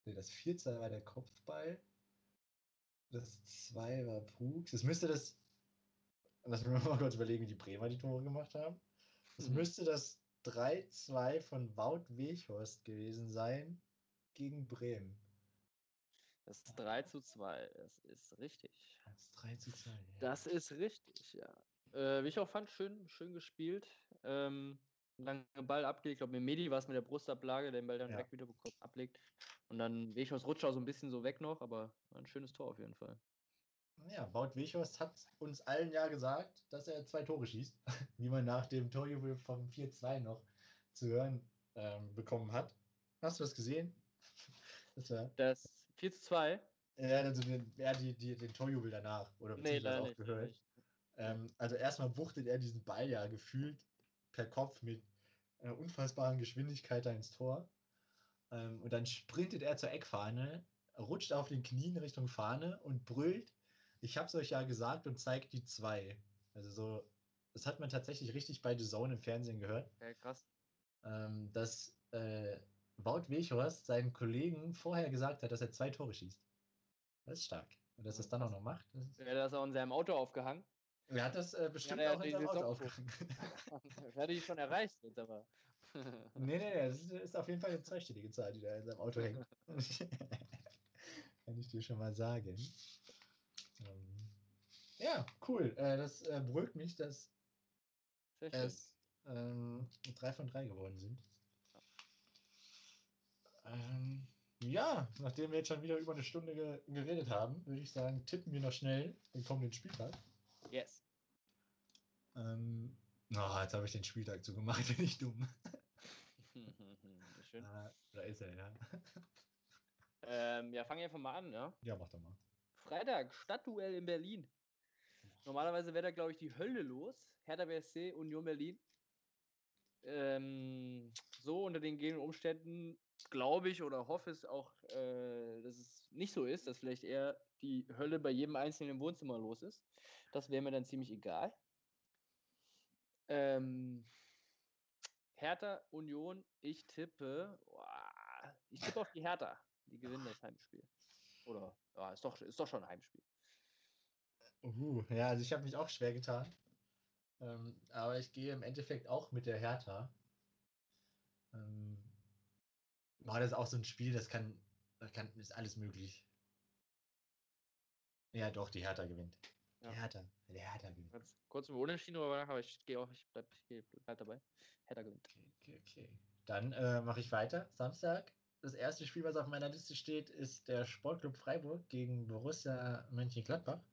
Ne, das 4-2 war der Kopfball. Das 2 war Pugs. Es müsste das. Lass mich mal [LAUGHS] kurz überlegen, wie die Bremer die Tore gemacht haben. Es mhm. müsste das 3-2 von Wout Weghorst gewesen sein gegen Bremen. Das 3 zu 2, das ist richtig. Das 3 zu 2. Ja. Das ist richtig, ja. Äh, wie ich auch fand, schön, schön gespielt. Ähm, lange Ball abgelegt. Ich glaube, mit Medi war es mit der Brustablage, der den Ball dann ja. weg wieder bekommt, ablegt. Und dann Weghorst rutscht auch so ein bisschen so weg noch, aber ein schönes Tor auf jeden Fall. Ja, Wout Weghorst hat uns allen ja gesagt, dass er zwei Tore schießt, [LAUGHS] wie man nach dem Torjubel vom 4-2 noch zu hören ähm, bekommen hat. Hast du das gesehen? [LAUGHS] Das, war das 4 2? Ja, also den, ja, die, die, den Torjubel danach. Oder nee, leider auch gehört. Ähm, also erstmal wuchtet er diesen Ball ja gefühlt per Kopf mit einer unfassbaren Geschwindigkeit da ins Tor. Ähm, und dann sprintet er zur Eckfahne, rutscht auf den Knien Richtung Fahne und brüllt ich habe es euch ja gesagt und zeigt die zwei. Also so, das hat man tatsächlich richtig bei The Zone im Fernsehen gehört. Ja, krass. Ähm, dass äh, Wout Weghorst seinen Kollegen vorher gesagt hat, dass er zwei Tore schießt. Das ist stark. Und dass er es dann auch noch macht. Das ist... Er hat das auch in seinem Auto aufgehangen. Er hat das äh, bestimmt ja, auch in seinem Auto aufgehangen. das hätte ich schon erreicht jetzt, aber. [LAUGHS] nee, nee, das ist, ist auf jeden Fall eine zweistellige Zahl, die da in seinem Auto hängt. [LAUGHS] Kann ich dir schon mal sagen. Ja, cool. Äh, das äh, beruhigt mich, dass es ähm, drei von drei geworden sind. Ähm, ja, nachdem wir jetzt schon wieder über eine Stunde ge geredet haben, würde ich sagen, tippen wir noch schnell den kommenden Spieltag. Yes. Ähm, oh, jetzt habe ich den Spieltag zugemacht, [LAUGHS] bin ich dumm. [LAUGHS] Schön. Ah, da ist er, ja. Ähm, ja, fangen wir einfach mal an, ja? Ja, mach doch mal. Freitag, Stadtduell in Berlin. Normalerweise wäre da, glaube ich, die Hölle los. Hertha BSC, Union Berlin. Ähm, so unter den gegebenen Umständen glaube ich oder hoffe es auch, äh, dass es nicht so ist, dass vielleicht eher die Hölle bei jedem Einzelnen im Wohnzimmer los ist. Das wäre mir dann ziemlich egal. Ähm, Hertha, Union, ich tippe, boah, ich tippe auf die Hertha. Die gewinnen das Heimspiel. Oder ja, ist doch, ist doch schon ein Heimspiel. Uh, ja, also ich habe mich auch schwer getan. Ähm, aber ich gehe im Endeffekt auch mit der Hertha. Ähm, war das auch so ein Spiel, das kann, das kann, ist alles möglich. Ja, doch, die Hertha gewinnt. Ja. Die Hertha, der Hertha gewinnt. Jetzt kurz über Unentschieden, aber ich gehe auch, ich bleib, ich bleib halt dabei. Hertha gewinnt. Okay, okay, okay. Dann äh, mache ich weiter. Samstag. Das erste Spiel, was auf meiner Liste steht, ist der Sportclub Freiburg gegen Borussia Mönchengladbach.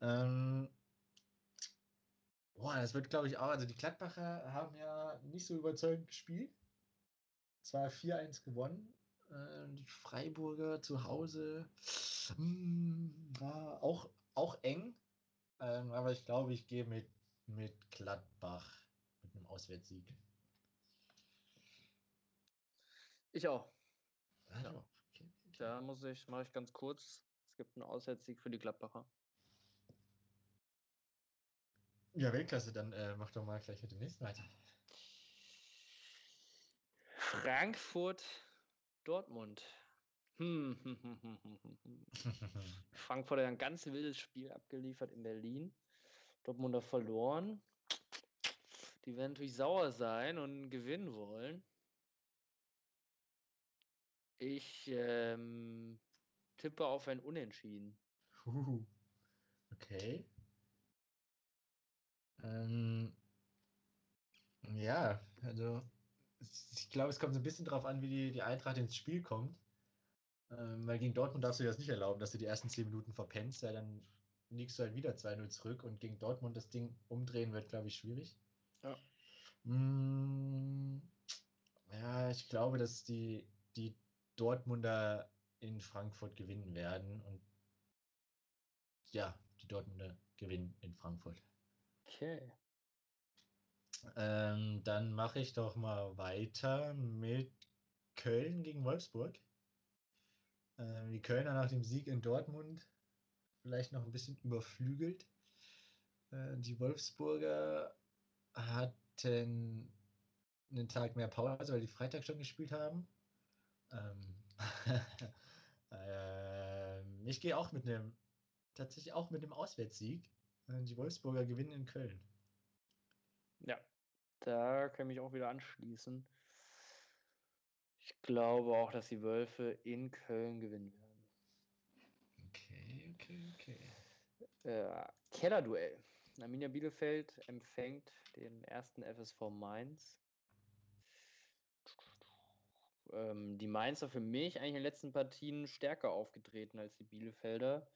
Ähm, boah, das wird, glaube ich, auch. Also, die Gladbacher haben ja nicht so überzeugend gespielt. Zwar 4-1 gewonnen. Äh, die Freiburger zu Hause mh, hm, war auch, auch eng. Ähm, aber ich glaube, ich gehe mit, mit Gladbach mit einem Auswärtssieg. Ich auch. Ja. Okay. Da muss ich, mache ich ganz kurz. Es gibt einen Auswärtssieg für die Gladbacher. Ja, Weltklasse, dann äh, mach doch mal gleich mit dem nächsten weiter. Frankfurt, Dortmund. Hm, hm, hm, [LAUGHS] Frankfurt hat ein ganz wildes Spiel abgeliefert in Berlin. Dortmunder verloren. Die werden natürlich sauer sein und gewinnen wollen. Ich ähm, tippe auf ein Unentschieden. Okay. Ähm, ja, also ich glaube, es kommt so ein bisschen darauf an, wie die, die Eintracht ins Spiel kommt. Ähm, weil gegen Dortmund darfst du dir das nicht erlauben, dass du die ersten 10 Minuten verpennst, ja, dann liegst du halt wieder 2-0 zurück und gegen Dortmund das Ding umdrehen wird, glaube ich, schwierig. Ja. Mm, ja, ich glaube, dass die, die Dortmunder in Frankfurt gewinnen werden und ja, die Dortmunder gewinnen in Frankfurt. Okay. Ähm, dann mache ich doch mal weiter mit Köln gegen Wolfsburg. Ähm, die Kölner nach dem Sieg in Dortmund vielleicht noch ein bisschen überflügelt. Äh, die Wolfsburger hatten einen Tag mehr Pause, weil die Freitag schon gespielt haben. Ähm, [LAUGHS] ähm, ich gehe auch mit einem, tatsächlich auch mit einem Auswärtssieg. Äh, die Wolfsburger gewinnen in Köln. Ja, da kann ich mich auch wieder anschließen. Ich glaube auch, dass die Wölfe in Köln gewinnen werden. Okay, okay, okay. Äh, Kellerduell. Arminia Bielefeld empfängt den ersten FSV Mainz. Ähm, die Mainzer für mich eigentlich in den letzten Partien stärker aufgetreten als die Bielefelder.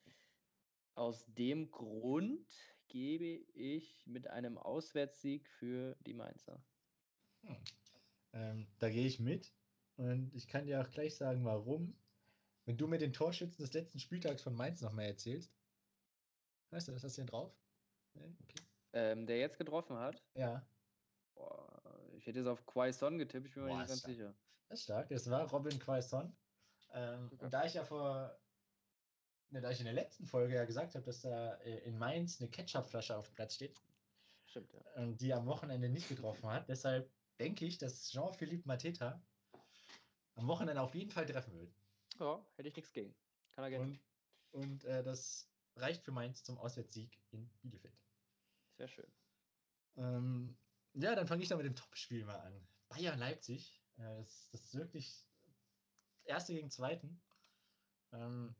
Aus dem Grund gebe ich mit einem Auswärtssieg für die Mainzer. Hm. Ähm, da gehe ich mit und ich kann dir auch gleich sagen, warum. Wenn du mir den Torschützen des letzten Spieltags von Mainz noch mal erzählst. Weißt du, was hast du denn drauf? Okay. Ähm, der jetzt getroffen hat? Ja. Boah, ich hätte jetzt auf Quaison getippt, ich bin mir nicht ganz stark. sicher. Das ist stark, das war Robin Quaison. Ähm, okay. Und da ich ja vor ne, da ich in der letzten Folge ja gesagt habe, dass da äh, in Mainz eine Ketchupflasche auf dem Platz steht. Stimmt, ja. Und die am Wochenende nicht getroffen hat. Deshalb denke ich, dass Jean-Philippe Mateta am Wochenende auf jeden Fall treffen wird. Ja, hätte ich nichts gegen. Kann er gerne. Und, und äh, das reicht für Mainz zum Auswärtssieg in Bielefeld. Sehr schön. Ähm, ja, dann fange ich da mit dem Topspiel mal an. Bayern-Leipzig. Äh, das, das, ist wirklich Erste gegen Zweiten. Ähm,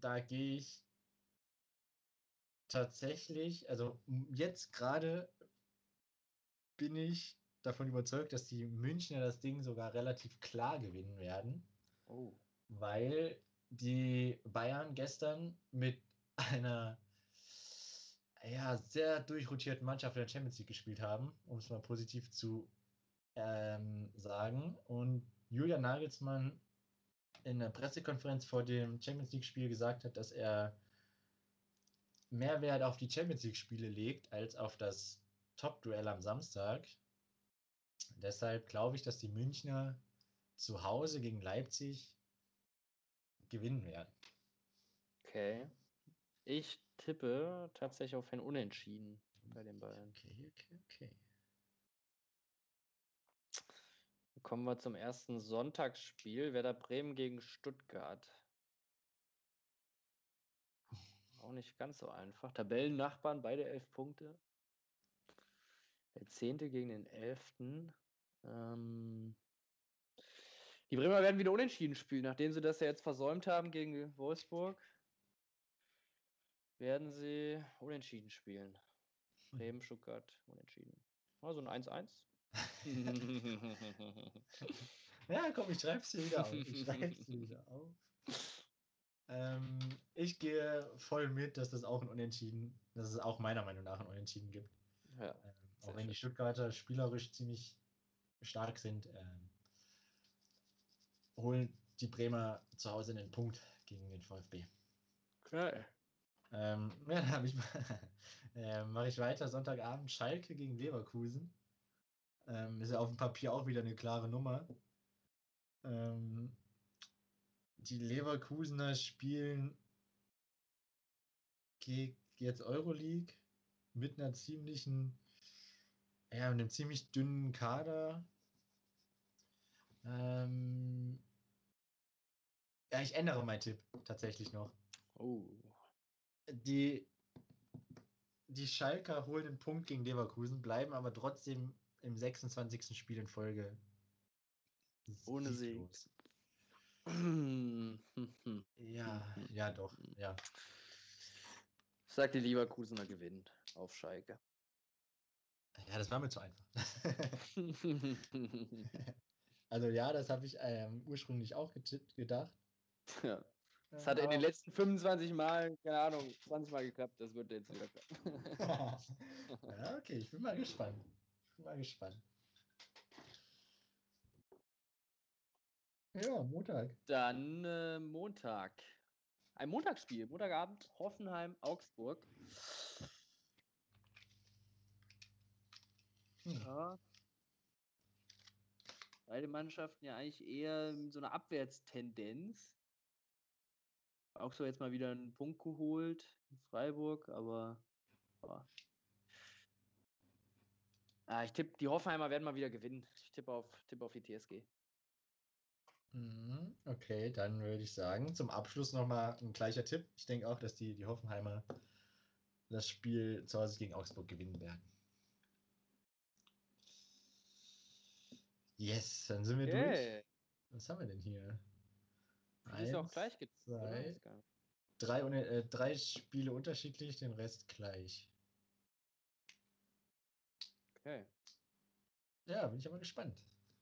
da gehe ich tatsächlich, also jetzt gerade bin ich davon überzeugt, dass die Münchner das Ding sogar relativ klar gewinnen werden. Oh. Weil die Bayern gestern mit einer ja, sehr durchrotierten Mannschaft in der Champions League gespielt haben, um es mal positiv zu ähm, sagen. Und Julian Nagelsmann in der Pressekonferenz vor dem Champions League-Spiel gesagt hat, dass er mehr Wert auf die Champions League-Spiele legt als auf das Top-Duell am Samstag. Deshalb glaube ich, dass die Münchner zu Hause gegen Leipzig gewinnen werden. Okay. Ich tippe tatsächlich auf ein Unentschieden bei den beiden. Okay, okay, okay. Kommen wir zum ersten Sonntagsspiel. Werder Bremen gegen Stuttgart. Auch nicht ganz so einfach. Tabellennachbarn, beide elf Punkte. Der Zehnte gegen den Elften. Ähm die Bremer werden wieder unentschieden spielen, nachdem sie das ja jetzt versäumt haben gegen Wolfsburg. werden sie unentschieden spielen. Bremen, Stuttgart, unentschieden. Also ein 1-1. Ja, komm, ich schreib's dir wieder auf. Ich schreib's dir [LAUGHS] wieder auf. Ähm, ich gehe voll mit, dass das auch ein Unentschieden, dass es auch meiner Meinung nach ein Unentschieden gibt. Ja, ähm, auch wenn schön. die Stuttgarter spielerisch ziemlich stark sind, ähm, holen die Bremer zu Hause einen Punkt gegen den VfB. Okay. Ähm, [LAUGHS] ja, dann ich [LAUGHS] äh, mache ich weiter. Sonntagabend Schalke gegen Leverkusen. Ähm, ist ja auf dem Papier auch wieder eine klare Nummer. Ähm, die Leverkusener spielen gegen jetzt Euroleague mit einer ziemlichen, ja, einem ziemlich dünnen Kader. Ähm, ja, ich ändere meinen Tipp tatsächlich noch. Oh. Die, die Schalker holen den Punkt gegen Leverkusen, bleiben aber trotzdem im 26. Spiel in Folge. Ohne Sieg. [CLEARS THROAT] ja, ja, doch, ja. Ich sag, die Leverkusener gewinnt auf Schalke. Ja, das war mir zu einfach. [LAUGHS] also ja, das habe ich ähm, ursprünglich auch gedacht. Ja. Das hat in den letzten 25 Mal, keine Ahnung, 20 Mal geklappt. Das wird jetzt wieder klappen. [LAUGHS] ja, okay, ich bin mal gespannt. Bin mal gespannt. Ja, Montag. Dann äh, Montag. Ein Montagsspiel. Montagabend, Hoffenheim, Augsburg. Hm. Ja. Beide Mannschaften ja eigentlich eher so eine Abwärtstendenz. Auch so jetzt mal wieder einen Punkt geholt in Freiburg, aber boah. Ah, ich tippe, die Hoffenheimer werden mal wieder gewinnen. Ich tippe auf, tippe auf die TSG. Mhm, okay, dann würde ich sagen, zum Abschluss nochmal ein gleicher Tipp. Ich denke auch, dass die, die Hoffenheimer das Spiel zu Hause gegen Augsburg gewinnen werden. Yes, dann sind wir okay. durch. Was haben wir denn hier? Eins, ist auch gleich zwei, drei, äh, drei Spiele unterschiedlich, den Rest gleich. Okay. Ja, bin ich aber gespannt.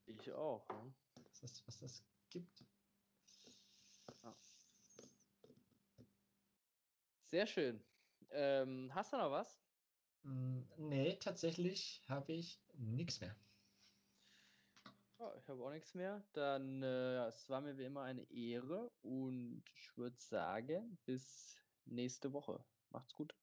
Ich auch. Ne? Was, das, was das gibt. Ja. Sehr schön. Ähm, hast du noch was? Mm, nee, tatsächlich habe ich nichts mehr. Oh, ich habe auch nichts mehr. Dann, äh, es war mir wie immer eine Ehre und ich würde sagen, bis nächste Woche. Macht's gut.